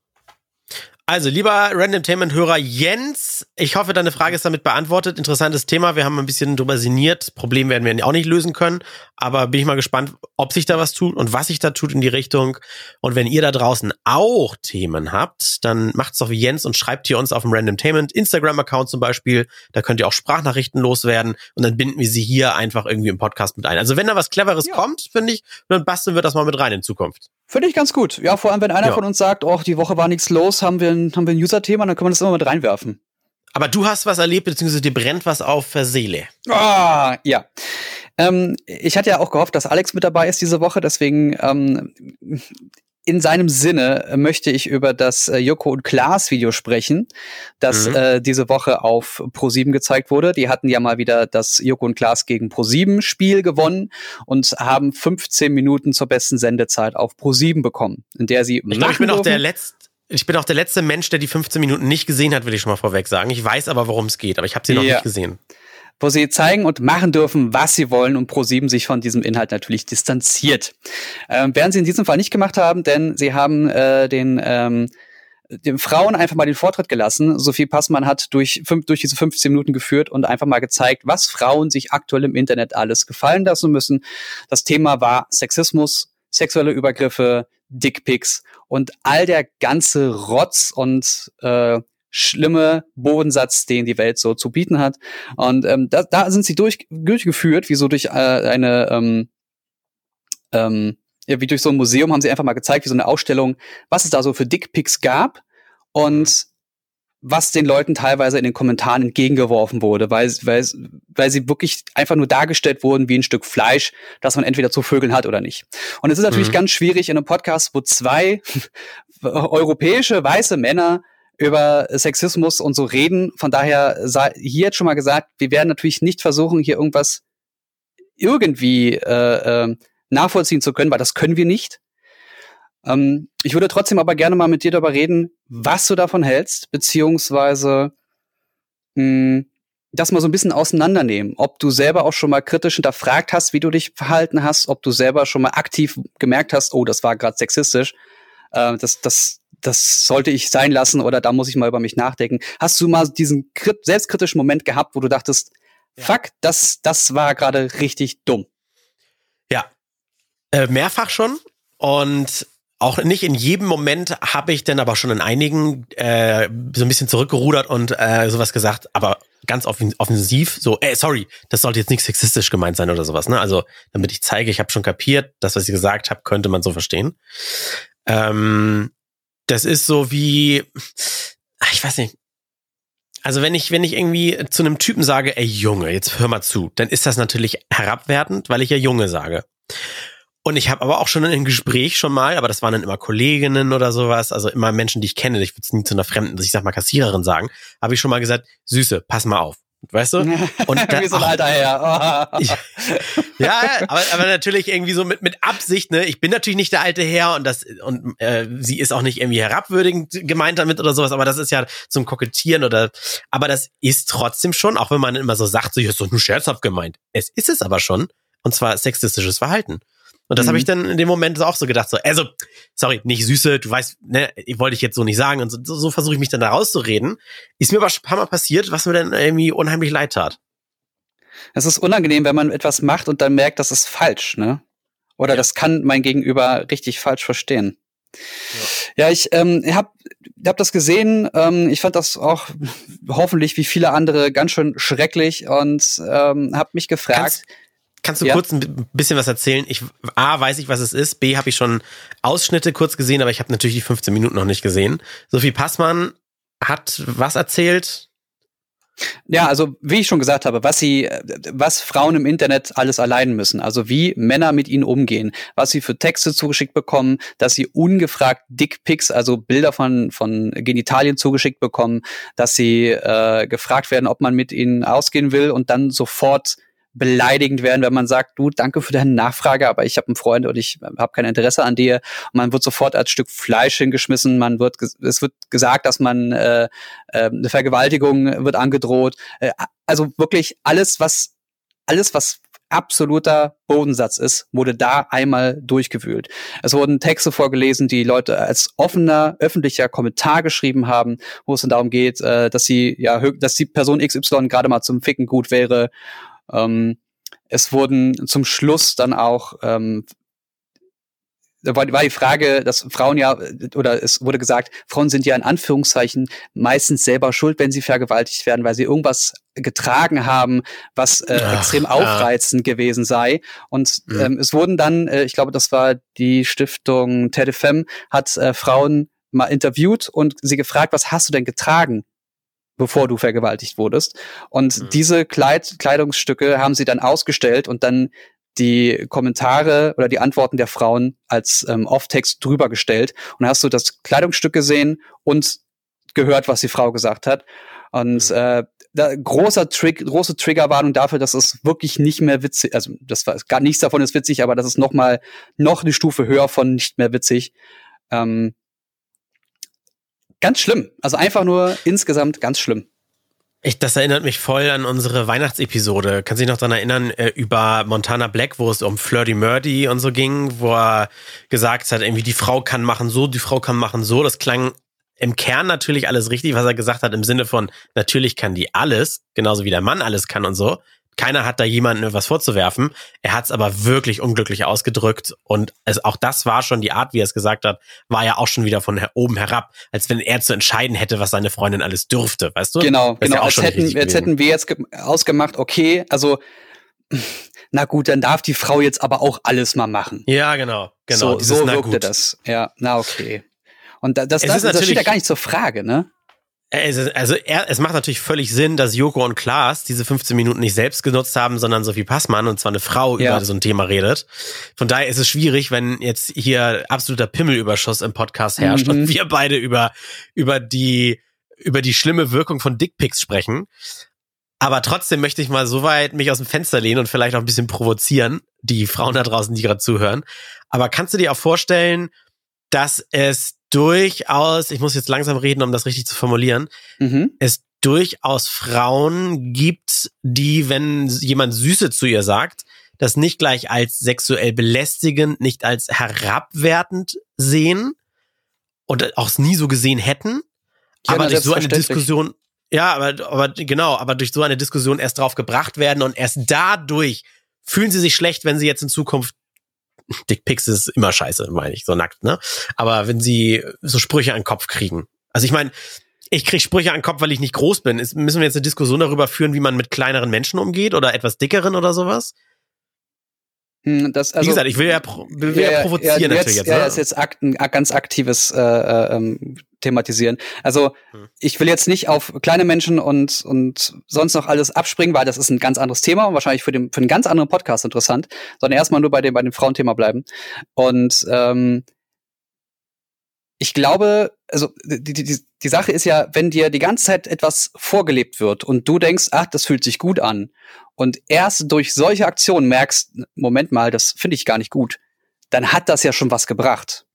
Also, lieber Randomtainment-Hörer Jens, ich hoffe, deine Frage ist damit beantwortet. Interessantes Thema. Wir haben ein bisschen drüber sinniert. Problem werden wir auch nicht lösen können. Aber bin ich mal gespannt, ob sich da was tut und was sich da tut in die Richtung. Und wenn ihr da draußen auch Themen habt, dann macht's doch wie Jens und schreibt hier uns auf dem Randomtainment Instagram-Account zum Beispiel. Da könnt ihr auch Sprachnachrichten loswerden und dann binden wir sie hier einfach irgendwie im Podcast mit ein. Also, wenn da was Cleveres Ja. kommt, finde ich, dann basteln wir das mal mit rein in Zukunft. Finde ich ganz gut. Ja, vor allem, wenn einer Ja. von uns sagt, oh, die Woche war nichts los, haben wir ein, haben wir ein User-Thema, dann können wir das immer mit reinwerfen. Aber du hast was erlebt, beziehungsweise dir brennt was auf für Seele. Ah, ja. Ähm, ich hatte ja auch gehofft, dass Alex mit dabei ist diese Woche, deswegen ähm, in seinem Sinne möchte ich über das äh, Joko und Klaas Video sprechen, das Mhm. äh, diese Woche auf Pro7 gezeigt wurde. Die hatten ja mal wieder das Joko und Klaas gegen Pro7 Spiel gewonnen und haben 15 Minuten zur besten Sendezeit auf Pro7 bekommen, in der sie Ich glaube, ich bin auch der letzte. Ich bin auch der letzte Mensch, der die 15 Minuten nicht gesehen hat, will ich schon mal vorweg sagen. Ich weiß aber, worum es geht, aber ich habe sie noch Ja. nicht gesehen. Wo sie zeigen und machen dürfen, was sie wollen und ProSieben sich von diesem Inhalt natürlich distanziert. Ähm, werden sie in diesem Fall nicht gemacht haben, denn sie haben äh, den ähm, den Frauen einfach mal den Vortritt gelassen. Sophie Passmann hat durch, fünf, durch diese 15 Minuten geführt und einfach mal gezeigt, was Frauen sich aktuell im Internet alles gefallen lassen müssen. Das Thema war Sexismus, sexuelle Übergriffe, Dickpics und all der ganze Rotz und äh, schlimme Bodensatz, den die Welt so zu bieten hat. Und ähm, da, da sind sie durch, durchgeführt, wie so durch äh, eine ähm, ähm, ja, wie durch so ein Museum haben sie einfach mal gezeigt, wie so eine Ausstellung, was es da so für Dickpics gab. Und was den Leuten teilweise in den Kommentaren entgegengeworfen wurde, weil, weil, weil sie wirklich einfach nur dargestellt wurden wie ein Stück Fleisch, das man entweder zu Vögeln hat oder nicht. Und es ist natürlich mhm. ganz schwierig in einem Podcast, wo zwei europäische weiße Männer über Sexismus und so reden. Von daher hier jetzt schon mal gesagt, wir werden natürlich nicht versuchen, hier irgendwas irgendwie äh, äh, nachvollziehen zu können, weil das können wir nicht. Ähm, ich würde trotzdem aber gerne mal mit dir darüber reden, was du davon hältst, beziehungsweise mh, hm, das mal so ein bisschen auseinandernehmen. Ob du selber auch schon mal kritisch hinterfragt hast, wie du dich verhalten hast, ob du selber schon mal aktiv gemerkt hast, oh, das war gerade sexistisch, äh, das, das, das sollte ich sein lassen oder da muss ich mal über mich nachdenken. Hast du mal diesen selbstkritischen Moment gehabt, wo du dachtest, ja. fuck, das, das war gerade richtig dumm? Ja, äh, mehrfach schon. Und auch nicht in jedem Moment habe ich dann aber schon in einigen äh, so ein bisschen zurückgerudert und äh, sowas gesagt, aber ganz offensiv, so, ey, sorry, das sollte jetzt nicht sexistisch gemeint sein oder sowas, ne? Also, damit ich zeige, ich habe schon kapiert, das, was ich gesagt habe, könnte man so verstehen. Ähm, das ist so wie, ich weiß nicht. Also wenn ich, wenn ich irgendwie zu einem Typen sage, ey Junge, jetzt hör mal zu, dann ist das natürlich herabwertend, weil ich ja Junge sage. Und ich habe aber auch schon in einem Gespräch schon mal, aber das waren dann immer Kolleginnen oder sowas, also immer Menschen, die ich kenne, ich würde es nie zu einer fremden, ich sag mal Kassiererin sagen, habe ich schon mal gesagt, Süße, pass mal auf. Weißt du? Und da, Wie so ein alter Herr. Oh. ja, aber, aber natürlich irgendwie so mit, mit Absicht, ne? Ich bin natürlich nicht der alte Herr und das und äh, sie ist auch nicht irgendwie herabwürdigend gemeint damit oder sowas, aber das ist ja zum Kokettieren oder aber das ist trotzdem schon, auch wenn man immer so sagt, so ist doch nur scherzhaft gemeint. Es ist es aber schon, und zwar sexistisches Verhalten. Und das mhm. habe ich dann in dem Moment auch so gedacht, so, also, sorry, nicht süße, du weißt, ne, wollte ich jetzt so nicht sagen. Und so, so versuche ich mich dann da rauszureden. Ist mir aber schon ein paar Mal passiert, was mir dann irgendwie unheimlich leid tat. Es ist unangenehm, wenn man etwas macht und dann merkt, das ist falsch, ne? Oder ja. das kann mein Gegenüber richtig falsch verstehen. Ja, ja ich ähm, habe hab das gesehen. Ähm, ich fand das auch hoffentlich wie viele andere ganz schön schrecklich und ähm, habe mich gefragt. Kannst, Kannst du ja. kurz ein bisschen was erzählen? Ich A, weiß ich, was es ist. B, habe ich schon Ausschnitte kurz gesehen, aber ich habe natürlich die 15 Minuten noch nicht gesehen. Sophie Passmann hat was erzählt? Ja, also wie ich schon gesagt habe, was sie, was Frauen im Internet alles allein müssen, also wie Männer mit ihnen umgehen, was sie für Texte zugeschickt bekommen, dass sie ungefragt Dickpics, also Bilder von von Genitalien zugeschickt bekommen, dass sie äh, gefragt werden, ob man mit ihnen ausgehen will und dann sofort beleidigend werden, wenn man sagt, du, danke für deine Nachfrage, aber ich habe einen Freund und ich habe kein Interesse an dir. Und man wird sofort als Stück Fleisch hingeschmissen, man wird, es wird gesagt, dass man äh, äh, eine Vergewaltigung wird angedroht. Äh, also wirklich alles, was alles, was absoluter Bodensatz ist, wurde da einmal durchgewühlt. Es wurden Texte vorgelesen, die Leute als offener öffentlicher Kommentar geschrieben haben, wo es dann darum geht, äh, dass sie ja, dass die Person XY gerade mal zum Ficken gut wäre ähm, es wurden zum Schluss dann auch ähm, da war, war die Frage, dass Frauen ja, oder es wurde gesagt, Frauen sind ja in Anführungszeichen meistens selber schuld, wenn sie vergewaltigt werden, weil sie irgendwas getragen haben, was äh, Ach, extrem aufreizend ja. gewesen sei. Und mhm. ähm, es wurden dann, äh, ich glaube, das war die Stiftung TEDFM, hat äh, Frauen mal interviewt und sie gefragt, was hast du denn getragen? Bevor du vergewaltigt wurdest. Und mhm. diese Kleid Kleidungsstücke haben sie dann ausgestellt und dann die Kommentare oder die Antworten der Frauen als ähm, Off-Text drüber gestellt. Und dann hast du das Kleidungsstück gesehen und gehört, was die Frau gesagt hat. Und mhm. äh, da, großer Trick, große Triggerwarnung dafür, dass es wirklich nicht mehr witzig, also das war gar nichts davon ist witzig, aber das ist noch mal noch eine Stufe höher von nicht mehr witzig. Ähm, ganz schlimm. Also einfach nur insgesamt ganz schlimm. Ich, das erinnert mich voll an unsere Weihnachtsepisode. Kannst du dich noch daran erinnern, äh, über Montana Black, wo es um Flirty Murdy und so ging, wo er gesagt hat, irgendwie die Frau kann machen so, die Frau kann machen so. Das klang im Kern natürlich alles richtig, was er gesagt hat, im Sinne von, natürlich kann die alles, genauso wie der Mann alles kann und so keiner hat da jemandem was vorzuwerfen. Er hat es aber wirklich unglücklich ausgedrückt und es, auch das war schon die Art, wie er es gesagt hat, war ja auch schon wieder von oben herab, als wenn er zu entscheiden hätte, was seine Freundin alles dürfte, weißt du? Genau, das genau. Ja als, hätten, als hätten wir jetzt ausgemacht, okay, also na gut, dann darf die Frau jetzt aber auch alles mal machen. Ja, genau, genau. So, so wirkte das. Ja, na okay. Und das, das, das, das steht ja gar nicht zur Frage, ne? Es, also er, es macht natürlich völlig Sinn, dass Joko und Klaas diese 15 Minuten nicht selbst genutzt haben, sondern Sophie Passmann und zwar eine Frau ja. über so ein Thema redet. Von daher ist es schwierig, wenn jetzt hier absoluter Pimmelüberschuss im Podcast herrscht mhm. und wir beide über über die über die schlimme Wirkung von Dickpics sprechen. Aber trotzdem möchte ich mal so weit mich aus dem Fenster lehnen und vielleicht auch ein bisschen provozieren, die Frauen da draußen, die gerade zuhören. Aber kannst du dir auch vorstellen, dass es durchaus, ich muss jetzt langsam reden, um das richtig zu formulieren, mhm. es durchaus Frauen gibt, die, wenn jemand Süße zu ihr sagt, das nicht gleich als sexuell belästigend, nicht als herabwertend sehen und auch nie so gesehen hätten, ja, aber durch so eine Diskussion, ja, aber, aber genau, aber durch so eine Diskussion erst drauf gebracht werden und erst dadurch fühlen sie sich schlecht, wenn sie jetzt in Zukunft Dickpics ist immer scheiße, meine ich, so nackt, ne? Aber wenn sie so Sprüche an den Kopf kriegen. Also ich meine, ich krieg Sprüche an den Kopf, weil ich nicht groß bin. Ist, müssen wir jetzt eine Diskussion darüber führen, wie man mit kleineren Menschen umgeht oder etwas dickeren oder sowas? Hm, das, also, Wie gesagt, ich will ja, will ja, ja provozieren ja, natürlich jetzt. Ja, ne? ist jetzt akt, ein ganz aktives äh, äh, ähm, thematisieren. Also hm. ich will jetzt nicht auf kleine Menschen und und sonst noch alles abspringen, weil das ist ein ganz anderes Thema und wahrscheinlich für den für einen ganz anderen Podcast interessant, sondern erstmal nur bei dem bei dem Frauenthema bleiben. Und ähm, ich glaube, also die, die, die Sache ist ja, wenn dir die ganze Zeit etwas vorgelebt wird und du denkst, ach, das fühlt sich gut an und erst durch solche Aktionen merkst, Moment mal, das finde ich gar nicht gut, dann hat das ja schon was gebracht.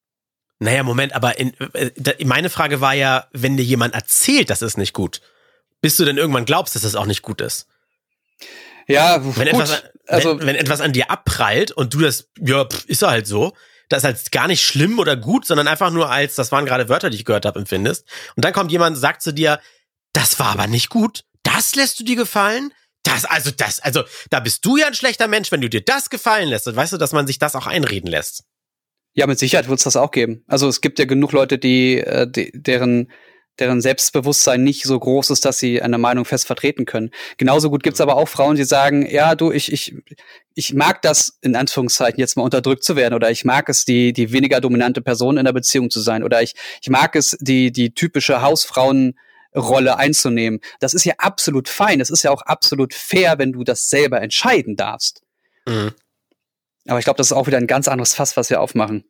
Naja, Moment, aber in, äh, meine Frage war ja, wenn dir jemand erzählt, das ist nicht gut, bis du denn irgendwann glaubst, dass es auch nicht gut ist. Ja, wenn gut. Etwas, also, wenn, wenn etwas an dir abprallt und du das, ja, pff, ist halt so, das als gar nicht schlimm oder gut, sondern einfach nur als, das waren gerade Wörter, die ich gehört habe, empfindest. Und dann kommt jemand und sagt zu dir, das war aber nicht gut. Das lässt du dir gefallen? Das, also das, also da bist du ja ein schlechter Mensch, wenn du dir das gefallen lässt. Und weißt du, dass man sich das auch einreden lässt? Ja, mit Sicherheit wird es das auch geben. Also es gibt ja genug Leute, die, äh, die deren deren Selbstbewusstsein nicht so groß ist, dass sie eine Meinung fest vertreten können. Genauso gut gibt's aber auch Frauen, die sagen, ja, du, ich, ich, ich mag das, in Anführungszeichen, jetzt mal unterdrückt zu werden, oder ich mag es, die, die weniger dominante Person in der Beziehung zu sein, oder ich, ich mag es, die, die typische Hausfrauenrolle einzunehmen. Das ist ja absolut fein. Das ist ja auch absolut fair, wenn du das selber entscheiden darfst. Mhm. Aber ich glaube, das ist auch wieder ein ganz anderes Fass, was wir aufmachen.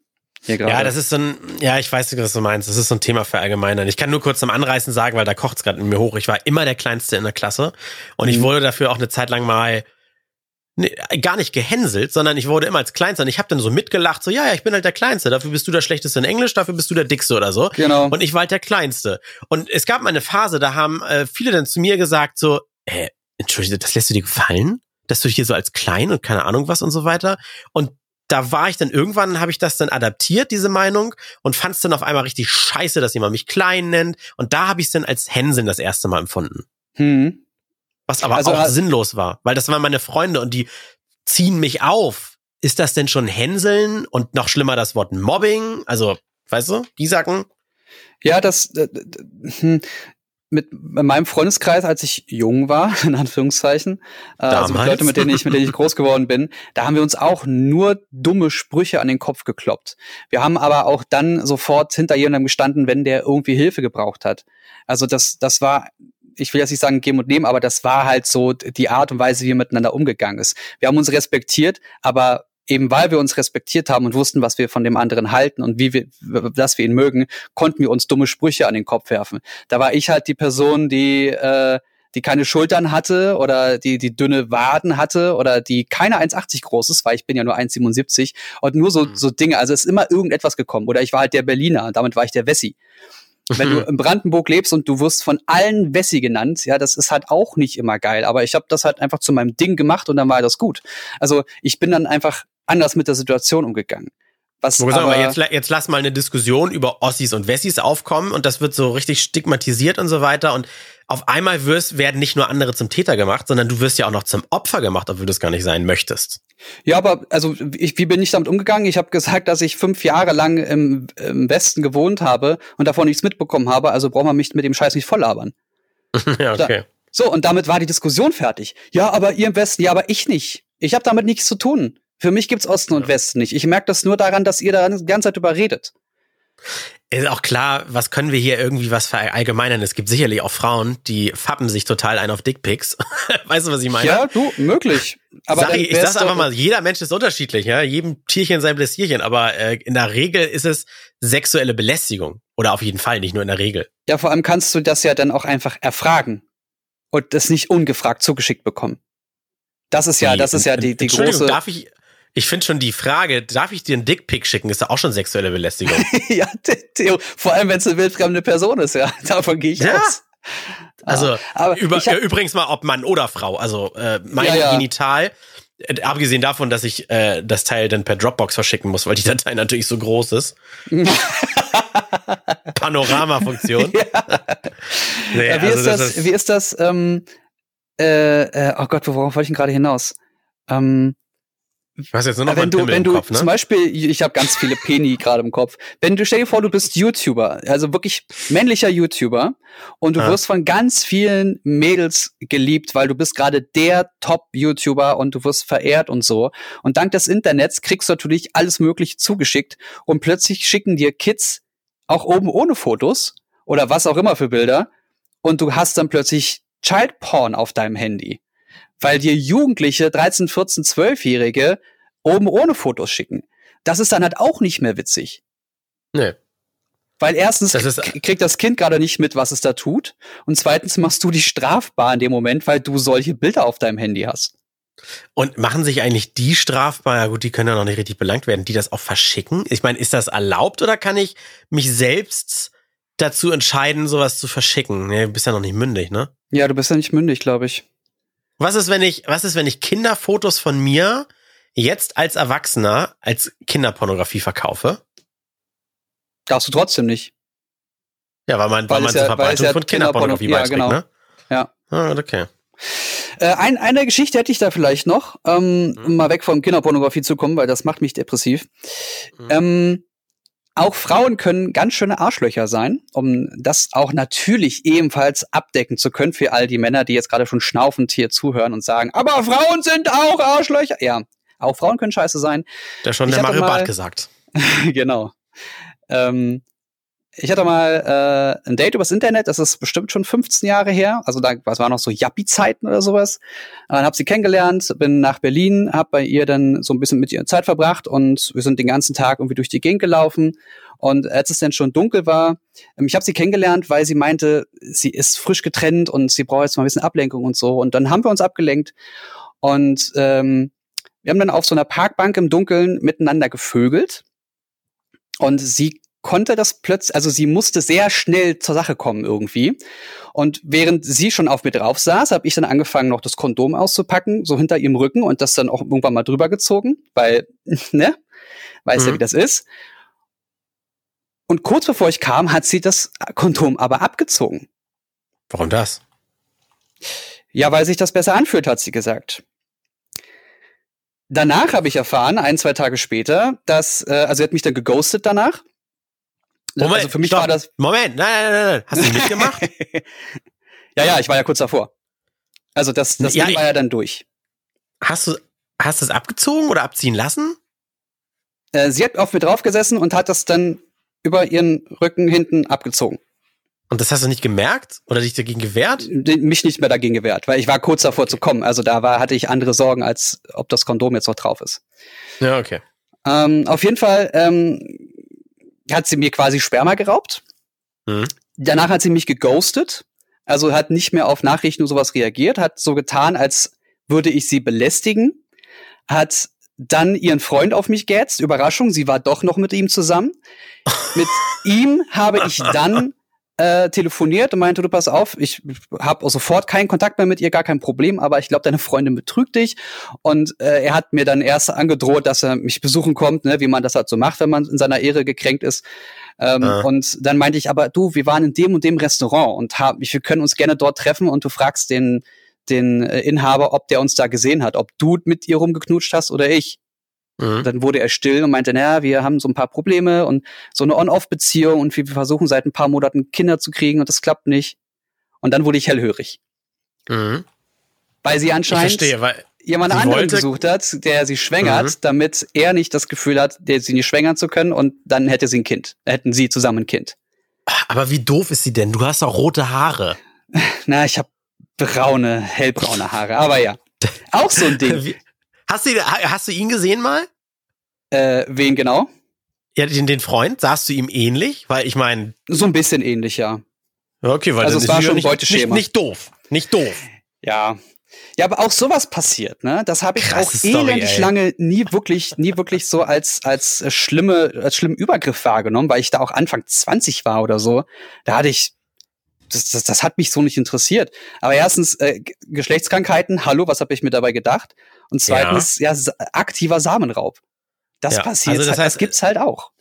Ja, das ist so ein, ja, ich weiß, was du meinst. Das ist so ein Thema für allgemeiner. Ich kann nur kurz zum Anreißen sagen, weil da kocht's gerade in mir hoch. Ich war immer der Kleinste in der Klasse und mhm. ich wurde dafür auch eine Zeit lang mal nee, gar nicht gehänselt, sondern ich wurde immer als Kleinster und ich habe dann so mitgelacht, so, ja, ja, ich bin halt der Kleinste, dafür bist du der Schlechteste in Englisch, dafür bist du der Dickste oder so. Genau. Und ich war halt der Kleinste. Und es gab mal eine Phase, da haben äh, viele dann zu mir gesagt, so, äh, entschuldige, das lässt du dir gefallen? Dass du hier so als klein und keine Ahnung was und so weiter. Und da war ich dann irgendwann, habe ich das dann adaptiert, diese Meinung, und fand es dann auf einmal richtig scheiße, dass jemand mich klein nennt. Und da habe ich es dann als Hänseln das erste Mal empfunden. Hm. Was aber also, auch also, sinnlos war, weil das waren meine Freunde und die ziehen mich auf. Ist das denn schon Hänseln und noch schlimmer das Wort Mobbing? Also, weißt du, die sagen. Ja, das, äh, hm, mit meinem Freundeskreis, als ich jung war, in Anführungszeichen, äh, also mit Leuten, mit denen ich, mit denen ich groß geworden bin, da haben wir uns auch nur dumme Sprüche an den Kopf gekloppt. Wir haben aber auch dann sofort hinter jemandem gestanden, wenn der irgendwie Hilfe gebraucht hat. Also das, das war ich will jetzt nicht sagen geben und nehmen, aber das war halt so die Art und Weise, wie wir miteinander umgegangen ist. Wir haben uns respektiert, aber eben weil wir uns respektiert haben und wussten, was wir von dem anderen halten und wie wir, dass wir ihn mögen, konnten wir uns dumme Sprüche an den Kopf werfen. Da war ich halt die Person, die äh, die keine Schultern hatte oder die die dünne Waden hatte oder die keine 1,80 groß ist, weil ich bin ja nur 1,77 und nur so mhm. so Dinge. Also es ist immer irgendetwas gekommen. Oder ich war halt der Berliner, damit war ich der Wessi. Wenn du in Brandenburg lebst und du wirst von allen Wessi genannt, ja, das ist halt auch nicht immer geil. Aber ich habe das halt einfach zu meinem Ding gemacht und dann war das gut. Also ich bin dann einfach anders mit der Situation umgegangen. Was aber, aber jetzt, jetzt lass mal eine Diskussion über Ossis und Wessis aufkommen und das wird so richtig stigmatisiert und so weiter und auf einmal wirst, werden nicht nur andere zum Täter gemacht, sondern du wirst ja auch noch zum Opfer gemacht, obwohl du es gar nicht sein möchtest. Ja, aber also ich, wie bin ich damit umgegangen? Ich habe gesagt, dass ich fünf Jahre lang im, im Westen gewohnt habe und davon nichts mitbekommen habe, also braucht man mich mit dem Scheiß nicht volllabern. ja, okay. So, und damit war die Diskussion fertig. Ja, aber ihr im Westen, ja, aber ich nicht. Ich habe damit nichts zu tun. Für mich gibt's Osten und Westen nicht. Ich merke das nur daran, dass ihr da die ganze Zeit überredet. Ist auch klar, was können wir hier irgendwie was verallgemeinern? Es gibt sicherlich auch Frauen, die fappen sich total ein auf Dickpics. weißt du, was ich meine? Ja, du, möglich. Aber Sag ich, ich sag's einfach mal, jeder Mensch ist unterschiedlich, ja. Jedem Tierchen sein Blästierchen, aber äh, in der Regel ist es sexuelle Belästigung. Oder auf jeden Fall, nicht nur in der Regel. Ja, vor allem kannst du das ja dann auch einfach erfragen und das nicht ungefragt zugeschickt bekommen. Das ist ja, das ist ja die, die große. Darf ich, ich finde schon die Frage, darf ich dir einen Dickpick schicken, ist ja auch schon sexuelle Belästigung. ja, Theo, vor allem wenn es eine wildfremde Person ist, ja. Davon gehe ich ja. aus. Also ah, über, hab, übrigens mal, ob Mann oder Frau. Also äh, mein ja, ja. Genital, äh, abgesehen davon, dass ich äh, das Teil dann per Dropbox verschicken muss, weil die Datei natürlich so groß ist. Panorama-Funktion. Ja. nee, wie, also ist das, das wie ist das? Ähm, äh, äh, oh Gott, worauf wollte ich denn gerade hinaus? Ähm, Du hast jetzt nur noch wenn du, wenn du Kopf, ne? zum Beispiel, ich habe ganz viele Peni gerade im Kopf. Wenn du stell dir vor, du bist YouTuber, also wirklich männlicher YouTuber, und du ja. wirst von ganz vielen Mädels geliebt, weil du bist gerade der Top-YouTuber und du wirst verehrt und so. Und dank des Internets kriegst du natürlich alles Mögliche zugeschickt und plötzlich schicken dir Kids auch oben ohne Fotos oder was auch immer für Bilder und du hast dann plötzlich Child Porn auf deinem Handy weil dir Jugendliche, 13, 14, 12-Jährige oben ohne Fotos schicken. Das ist dann halt auch nicht mehr witzig. Nee. Weil erstens das kriegt das Kind gerade nicht mit, was es da tut. Und zweitens machst du die strafbar in dem Moment, weil du solche Bilder auf deinem Handy hast. Und machen sich eigentlich die strafbar, ja gut, die können ja noch nicht richtig belangt werden, die das auch verschicken? Ich meine, ist das erlaubt oder kann ich mich selbst dazu entscheiden, sowas zu verschicken? Nee, du bist ja noch nicht mündig, ne? Ja, du bist ja nicht mündig, glaube ich. Was ist, wenn ich, was ist, wenn ich Kinderfotos von mir jetzt als Erwachsener als Kinderpornografie verkaufe? Darfst du trotzdem nicht. Ja, weil man, weil, weil man zur ja, Verbreitung ja von Kinderpornografie ja, beiträgt, genau. ne? Ja. Ah, okay. Äh, ein, eine Geschichte hätte ich da vielleicht noch, ähm, mhm. um mal weg von Kinderpornografie zu kommen, weil das macht mich depressiv. Mhm. Ähm, auch Frauen können ganz schöne Arschlöcher sein, um das auch natürlich ebenfalls abdecken zu können für all die Männer, die jetzt gerade schon schnaufend hier zuhören und sagen, aber Frauen sind auch Arschlöcher. Ja, auch Frauen können scheiße sein. Der schon ich der Mario Bart gesagt. genau. Ähm, ich hatte mal äh, ein Date übers Internet, das ist bestimmt schon 15 Jahre her. Also da was war noch so Yappi-Zeiten oder sowas. Dann habe sie kennengelernt, bin nach Berlin, habe bei ihr dann so ein bisschen mit ihr Zeit verbracht und wir sind den ganzen Tag irgendwie durch die Gegend gelaufen. Und als es dann schon dunkel war, ähm, ich habe sie kennengelernt, weil sie meinte, sie ist frisch getrennt und sie braucht jetzt mal ein bisschen Ablenkung und so. Und dann haben wir uns abgelenkt und ähm, wir haben dann auf so einer Parkbank im Dunkeln miteinander gevögelt. Und sie konnte das plötzlich, also sie musste sehr schnell zur Sache kommen irgendwie. Und während sie schon auf mir drauf saß, habe ich dann angefangen, noch das Kondom auszupacken, so hinter ihrem Rücken und das dann auch irgendwann mal drüber gezogen, weil, ne, weiß mhm. ja, wie das ist. Und kurz bevor ich kam, hat sie das Kondom aber abgezogen. Warum das? Ja, weil sich das besser anfühlt, hat sie gesagt. Danach habe ich erfahren, ein, zwei Tage später, dass, äh, also sie hat mich dann geghostet danach. Moment, also für mich stopp. war das. Moment, nein, nein, nein, nein. Hast du mitgemacht? ja, ja, ich war ja kurz davor. Also das, das ja, Ding war ja dann durch. Hast du, hast du es abgezogen oder abziehen lassen? Äh, sie hat auf mir drauf gesessen und hat das dann über ihren Rücken hinten abgezogen. Und das hast du nicht gemerkt oder dich dagegen gewehrt? Mich nicht mehr dagegen gewehrt, weil ich war kurz davor zu kommen. Also da war, hatte ich andere Sorgen, als ob das Kondom jetzt noch drauf ist. Ja, okay. Ähm, auf jeden Fall ähm, hat sie mir quasi Sperma geraubt. Mhm. Danach hat sie mich geghostet. Also hat nicht mehr auf Nachrichten und sowas reagiert, hat so getan, als würde ich sie belästigen, hat dann ihren Freund auf mich gehetzt. Überraschung, sie war doch noch mit ihm zusammen. mit ihm habe ich dann äh, telefoniert und meinte, du pass auf, ich habe sofort keinen Kontakt mehr mit ihr, gar kein Problem, aber ich glaube, deine Freundin betrügt dich. Und äh, er hat mir dann erst angedroht, dass er mich besuchen kommt, ne, wie man das halt so macht, wenn man in seiner Ehre gekränkt ist. Ähm, ah. Und dann meinte ich, aber du, wir waren in dem und dem Restaurant und haben, wir können uns gerne dort treffen und du fragst den den äh, Inhaber, ob der uns da gesehen hat, ob du mit ihr rumgeknutscht hast oder ich. Mhm. Dann wurde er still und meinte, naja, wir haben so ein paar Probleme und so eine On-Off-Beziehung und wir versuchen seit ein paar Monaten Kinder zu kriegen und das klappt nicht. Und dann wurde ich hellhörig. Mhm. Weil sie anscheinend. Verstehe, weil jemand anderen gesucht hat, der sie schwängert, Mhm. damit er nicht das Gefühl hat, der sie nicht schwängern zu können und dann hätte sie ein Kind. Hätten sie zusammen ein Kind. Aber wie doof ist sie denn? Du hast doch rote Haare. Na, ich habe braune, hellbraune Haare, aber ja. Auch so ein Ding. Wie- Hast du, hast du ihn gesehen mal? Äh, wen genau? Ja, den, den Freund, sahst du ihm ähnlich? Weil ich meine, So ein bisschen ähnlich, ja. okay, weil Also es war ja schon nicht, Beuteschema. Nicht, nicht doof. Nicht doof. Ja. Ja, aber auch sowas passiert, ne? Das habe ich Krasse auch Story, elendig ey. lange nie wirklich, nie wirklich so als als schlimme, als schlimmen Übergriff wahrgenommen, weil ich da auch Anfang 20 war oder so. Da hatte ich, das, das, das hat mich so nicht interessiert. Aber erstens äh, Geschlechtskrankheiten, hallo, was habe ich mir dabei gedacht? Und zweitens, ja, sa- aktiver Samenraub. Das Ja, passiert, also das halt, heißt, das gibt's halt auch.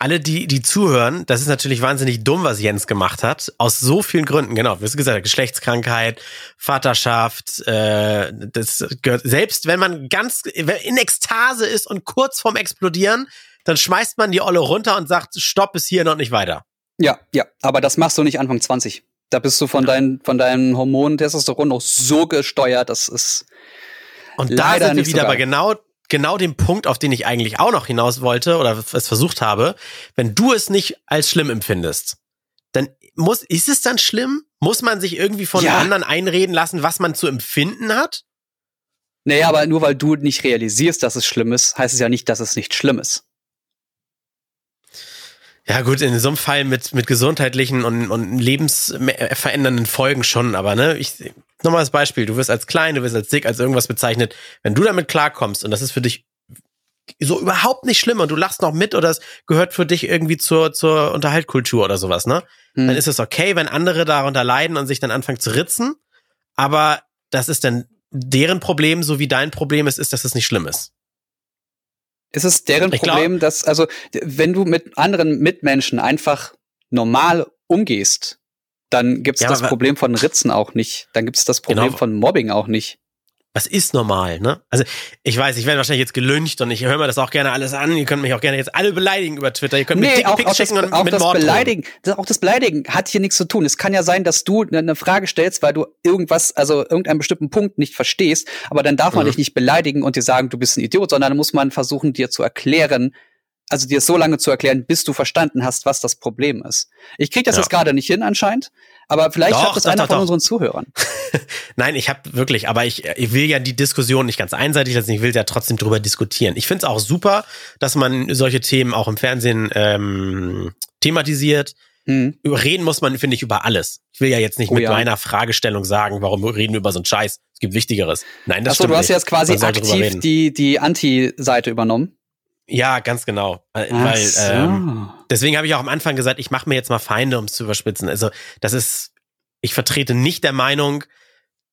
Alle, die, die zuhören, das ist natürlich wahnsinnig dumm, was Jens gemacht hat. Aus so vielen Gründen, genau. Wie du gesagt hast, Geschlechtskrankheit, Vaterschaft, äh, das gehört, selbst wenn man ganz in Ekstase ist und kurz vorm Explodieren, dann schmeißt man die Olle runter und sagt, stopp, ist hier noch nicht weiter. Ja, ja, aber das machst du nicht Anfang 20. Da bist du von deinen, von deinen Hormonen Testosteron noch so gesteuert, das ist Und da sind wir nicht so wieder bei genau, genau dem Punkt, auf den ich eigentlich auch noch hinaus wollte oder es versucht habe. Wenn du es nicht als schlimm empfindest, dann muss, ist es dann schlimm? Muss man sich irgendwie von Ja. anderen einreden lassen, was man zu empfinden hat? Naja, aber nur weil du nicht realisierst, dass es schlimm ist, heißt es ja nicht, dass es nicht schlimm ist. Ja gut, in so einem Fall mit, mit gesundheitlichen und, und lebensverändernden Folgen schon, aber ne, ich, nochmal das Beispiel, du wirst als klein, du wirst als dick, als irgendwas bezeichnet, wenn du damit klarkommst und das ist für dich so überhaupt nicht schlimm und du lachst noch mit oder es gehört für dich irgendwie zur, zur Unterhaltkultur oder sowas, ne? Hm. Dann ist es okay, wenn andere darunter leiden und sich dann anfangen zu ritzen, aber das ist dann deren Problem, so wie dein Problem ist, ist, dass es nicht schlimm ist. Ist es deren Ich glaub- Problem, dass, also, wenn du mit anderen Mitmenschen einfach normal umgehst, dann gibt's Ja, das Problem von Ritzen auch nicht. Dann gibt's das Problem Genau. von Mobbing auch nicht. Was ist normal, ne? Also, ich weiß, ich werde wahrscheinlich jetzt gelüncht und ich höre mir das auch gerne alles an. Ihr könnt mich auch gerne jetzt alle beleidigen über Twitter. Ihr könnt mir Nee, auch, Dickpics auch, das, schicken und auch mit das Mord. Beleidigen, das, auch das Beleidigen hat hier nichts zu tun. Es kann ja sein, dass du eine Frage stellst, weil du irgendwas, also irgendeinen bestimmten Punkt nicht verstehst, aber dann darf man Mhm. dich nicht beleidigen und dir sagen, du bist ein Idiot, sondern dann muss man versuchen, dir zu erklären, also dir so lange zu erklären, bis du verstanden hast, was das Problem ist. Ich krieg das Ja. jetzt gerade nicht hin anscheinend, aber vielleicht Doch, schafft es doch, einer doch, von unseren Zuhörern. Nein, ich habe wirklich, aber ich, ich will ja die Diskussion nicht ganz einseitig lassen. Ich will ja trotzdem drüber diskutieren. Ich finde es auch super, dass man solche Themen auch im Fernsehen ähm, thematisiert. Hm. Über reden muss man, finde ich, über alles. Ich will ja jetzt nicht Oh mit ja. meiner Fragestellung sagen, warum reden wir über so einen Scheiß. Es gibt Wichtigeres. Nein, das Achso, stimmt du hast nicht. jetzt quasi aktiv die, die Anti-Seite übernommen. Ja, ganz genau. Äh, Ach Weil so. ähm, deswegen habe ich auch am Anfang gesagt, ich mache mir jetzt mal Feinde, um es zu überspitzen. Also das ist, ich vertrete nicht der Meinung,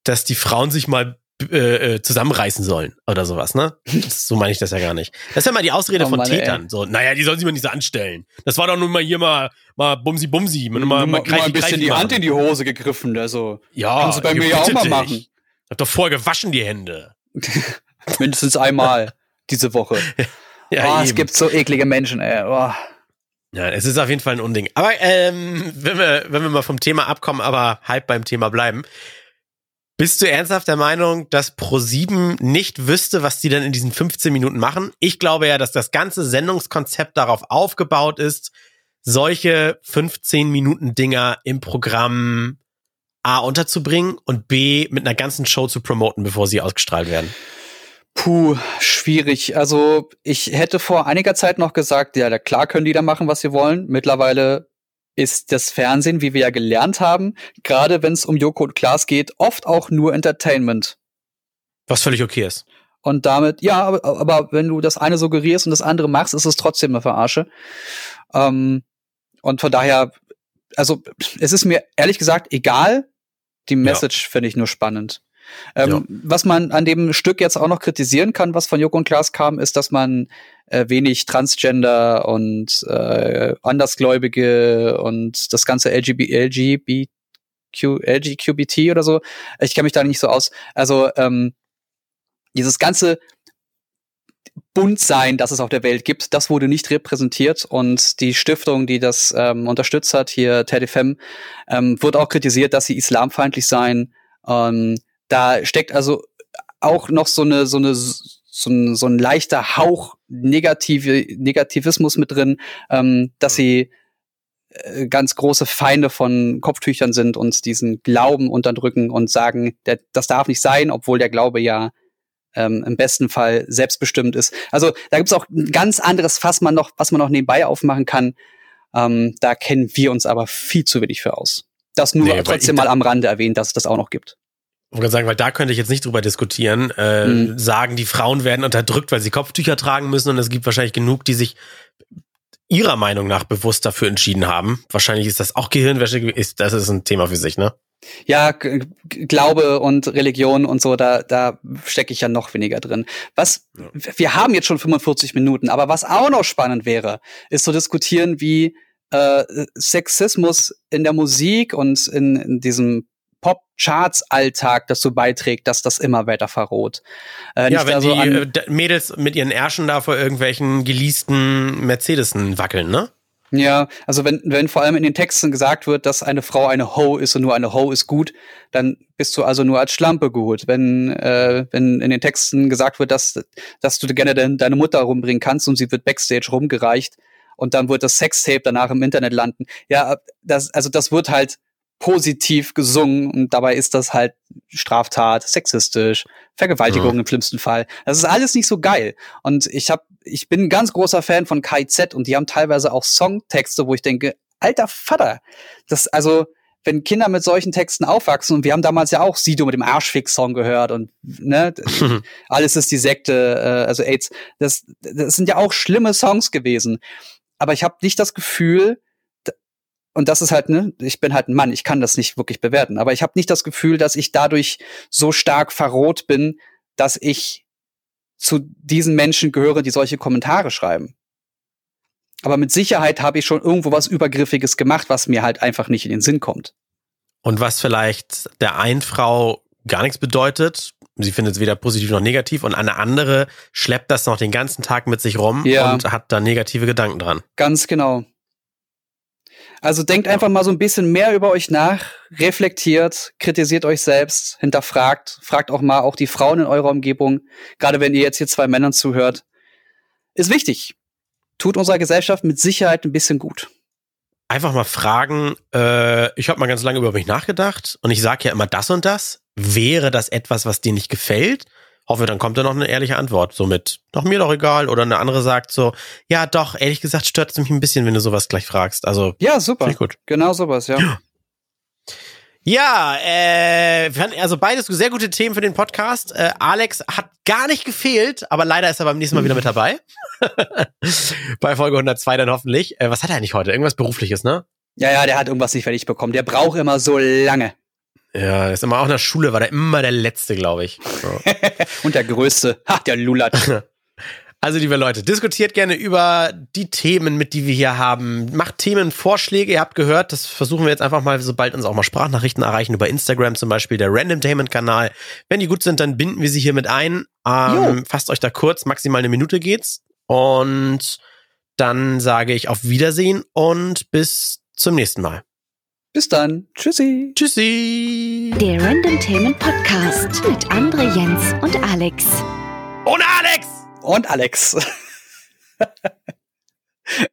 dass die Frauen sich mal äh, äh, zusammenreißen sollen oder sowas, ne? So meine ich das ja gar nicht. Das ist ja mal die Ausrede Oh von Mann, ey. Tätern. So, naja, die sollen sich mal nicht so anstellen. Das war doch nun mal hier mal, mal Bumsi Bumsi. Mal, mal, mal, mal ein bisschen die Hand in die Hose gegriffen, also Ja, kannst du bei ich mir ja auch mal dich. machen. Hab doch vorher gewaschen die Hände. mindestens einmal diese Woche. Ja, oh, es gibt so eklige Menschen, ey. Oh. Ja, es ist auf jeden Fall ein Unding. Aber ähm, wenn, wir, wenn wir mal vom Thema abkommen, aber halb beim Thema bleiben. Bist du ernsthaft der Meinung, dass Pro7 nicht wüsste, was die dann in diesen 15 Minuten machen? Ich glaube ja, dass das ganze Sendungskonzept darauf aufgebaut ist, solche 15 Minuten Dinger im Programm A unterzubringen und B mit einer ganzen Show zu promoten, bevor sie ausgestrahlt werden. Puh, schwierig. Also ich hätte vor einiger Zeit noch gesagt, ja, klar können die da machen, was sie wollen. Mittlerweile ist das Fernsehen, wie wir ja gelernt haben, gerade wenn es um Joko und Klaas geht, oft auch nur Entertainment. Was völlig okay ist. Und damit, ja, aber, aber wenn du das eine suggerierst und das andere machst, ist es trotzdem eine Verarsche. Ähm, und von daher, also es ist mir ehrlich gesagt egal. Die Message finde ich nur spannend. Ähm, Ja. Was man an dem Stück jetzt auch noch kritisieren kann, was von Joko und Klaas kam, ist, dass man äh, wenig Transgender und äh, Andersgläubige und das ganze LGB, LGBTQ, LGQBT oder so. Ich kenne mich da nicht so aus. Also ähm, dieses ganze Buntsein, das es auf der Welt gibt, das wurde nicht repräsentiert und die Stiftung, die das ähm, unterstützt hat, hier TEDFM, ähm, wird auch kritisiert, dass sie islamfeindlich seien. Ähm, da steckt also auch noch so eine, so eine, so ein, so ein leichter Hauch negative Negativismus mit drin, ähm, dass sie äh, ganz große Feinde von Kopftüchern sind und diesen Glauben unterdrücken und sagen, der, das darf nicht sein, obwohl der Glaube ja ähm, im besten Fall selbstbestimmt ist. Also da gibt's auch ein ganz anderes Fass, man noch, was man noch nebenbei aufmachen kann. Ähm, da kennen wir uns aber viel zu wenig für aus. Das nur nee, trotzdem mal am Rande erwähnt, dass es das auch noch gibt. Ich wollte sagen, weil da könnte ich jetzt nicht drüber diskutieren. Äh, mhm. Sagen, die Frauen werden unterdrückt, weil sie Kopftücher tragen müssen und es gibt wahrscheinlich genug, die sich ihrer Meinung nach bewusst dafür entschieden haben. Wahrscheinlich ist das auch Gehirnwäsche, ist, das ist ein Thema für sich, ne? Ja, Glaube und Religion und so, da, da stecke ich ja noch weniger drin. Was, ja. wir haben jetzt schon 45 Minuten, aber was auch noch spannend wäre, ist zu diskutieren, wie äh, Sexismus in der Musik und in, in diesem Pop-Charts-Alltag dazu beiträgt, dass das immer weiter verroht. Äh, ja, wenn die äh, Mädels mit ihren Ärschen da vor irgendwelchen geleasten Mercedesen wackeln, ne? Ja, also wenn, wenn vor allem in den Texten gesagt wird, dass eine Frau eine Ho ist und nur eine Ho ist gut, dann bist du also nur als Schlampe gut. Wenn, äh, wenn in den Texten gesagt wird, dass, dass du gerne de deine Mutter rumbringen kannst und sie wird backstage rumgereicht und dann wird das Sextape danach im Internet landen. Ja, das, also das wird halt positiv gesungen und dabei ist das halt Straftat, sexistisch, Vergewaltigung mhm. im schlimmsten Fall. Das ist alles nicht so geil. Und ich hab, ich bin ein ganz großer Fan von KZ und die haben teilweise auch Songtexte, wo ich denke, alter Vater, das also wenn Kinder mit solchen Texten aufwachsen und wir haben damals ja auch Sido mit dem Arschfix-Song gehört und ne, alles ist die Sekte, äh, also AIDS, das, das sind ja auch schlimme Songs gewesen. Aber ich habe nicht das Gefühl, und das ist halt, ne, ich bin halt ein Mann, ich kann das nicht wirklich bewerten, aber ich habe nicht das Gefühl, dass ich dadurch so stark verroht bin, dass ich zu diesen Menschen gehöre, die solche Kommentare schreiben. Aber mit Sicherheit habe ich schon irgendwo was Übergriffiges gemacht, was mir halt einfach nicht in den Sinn kommt. Und was vielleicht der einen Frau gar nichts bedeutet, sie findet es weder positiv noch negativ, und eine andere schleppt das noch den ganzen Tag mit sich rum ja. und hat da negative Gedanken dran. Ganz genau. Also denkt einfach mal so ein bisschen mehr über euch nach, reflektiert, kritisiert euch selbst, hinterfragt, fragt auch mal auch die Frauen in eurer Umgebung, gerade wenn ihr jetzt hier zwei Männern zuhört. Ist wichtig. Tut unserer Gesellschaft mit Sicherheit ein bisschen gut. Einfach mal fragen, äh, ich habe mal ganz lange über mich nachgedacht und ich sage ja immer das und das. Wäre das etwas, was dir nicht gefällt? Hoffe, dann kommt da noch eine ehrliche Antwort. So mit, doch mir doch egal. Oder eine andere sagt so, ja doch, ehrlich gesagt stört es mich ein bisschen, wenn du sowas gleich fragst. Also. Ja, super. Gut. Genau sowas, ja. Ja, äh, also beides sehr gute Themen für den Podcast. Äh, Alex hat gar nicht gefehlt, aber leider ist er beim nächsten Mal wieder mit dabei. Bei Folge 102 dann hoffentlich. Äh, was hat er eigentlich heute? Irgendwas Berufliches, ne? Ja, ja, der hat irgendwas nicht fertig bekommen. Der braucht immer so lange. Ja, ist immer auch in der Schule, war der immer der Letzte, glaube ich. So. Und der Größte. Ha, der Lulat. Also, liebe Leute, diskutiert gerne über die Themen, mit die wir hier haben. Macht Themenvorschläge. Ihr habt gehört, das versuchen wir jetzt einfach mal, sobald uns auch mal Sprachnachrichten erreichen, über Instagram zum Beispiel, der Randomtainment-Kanal. Wenn die gut sind, dann binden wir sie hier mit ein. Ähm, fasst euch da kurz, maximal eine Minute geht's. Und dann sage ich auf Wiedersehen und bis zum nächsten Mal. Bis dann. Tschüssi. Tschüssi. Der Randomtainment Podcast mit André Jens und Alex. Und Alex! Und Alex.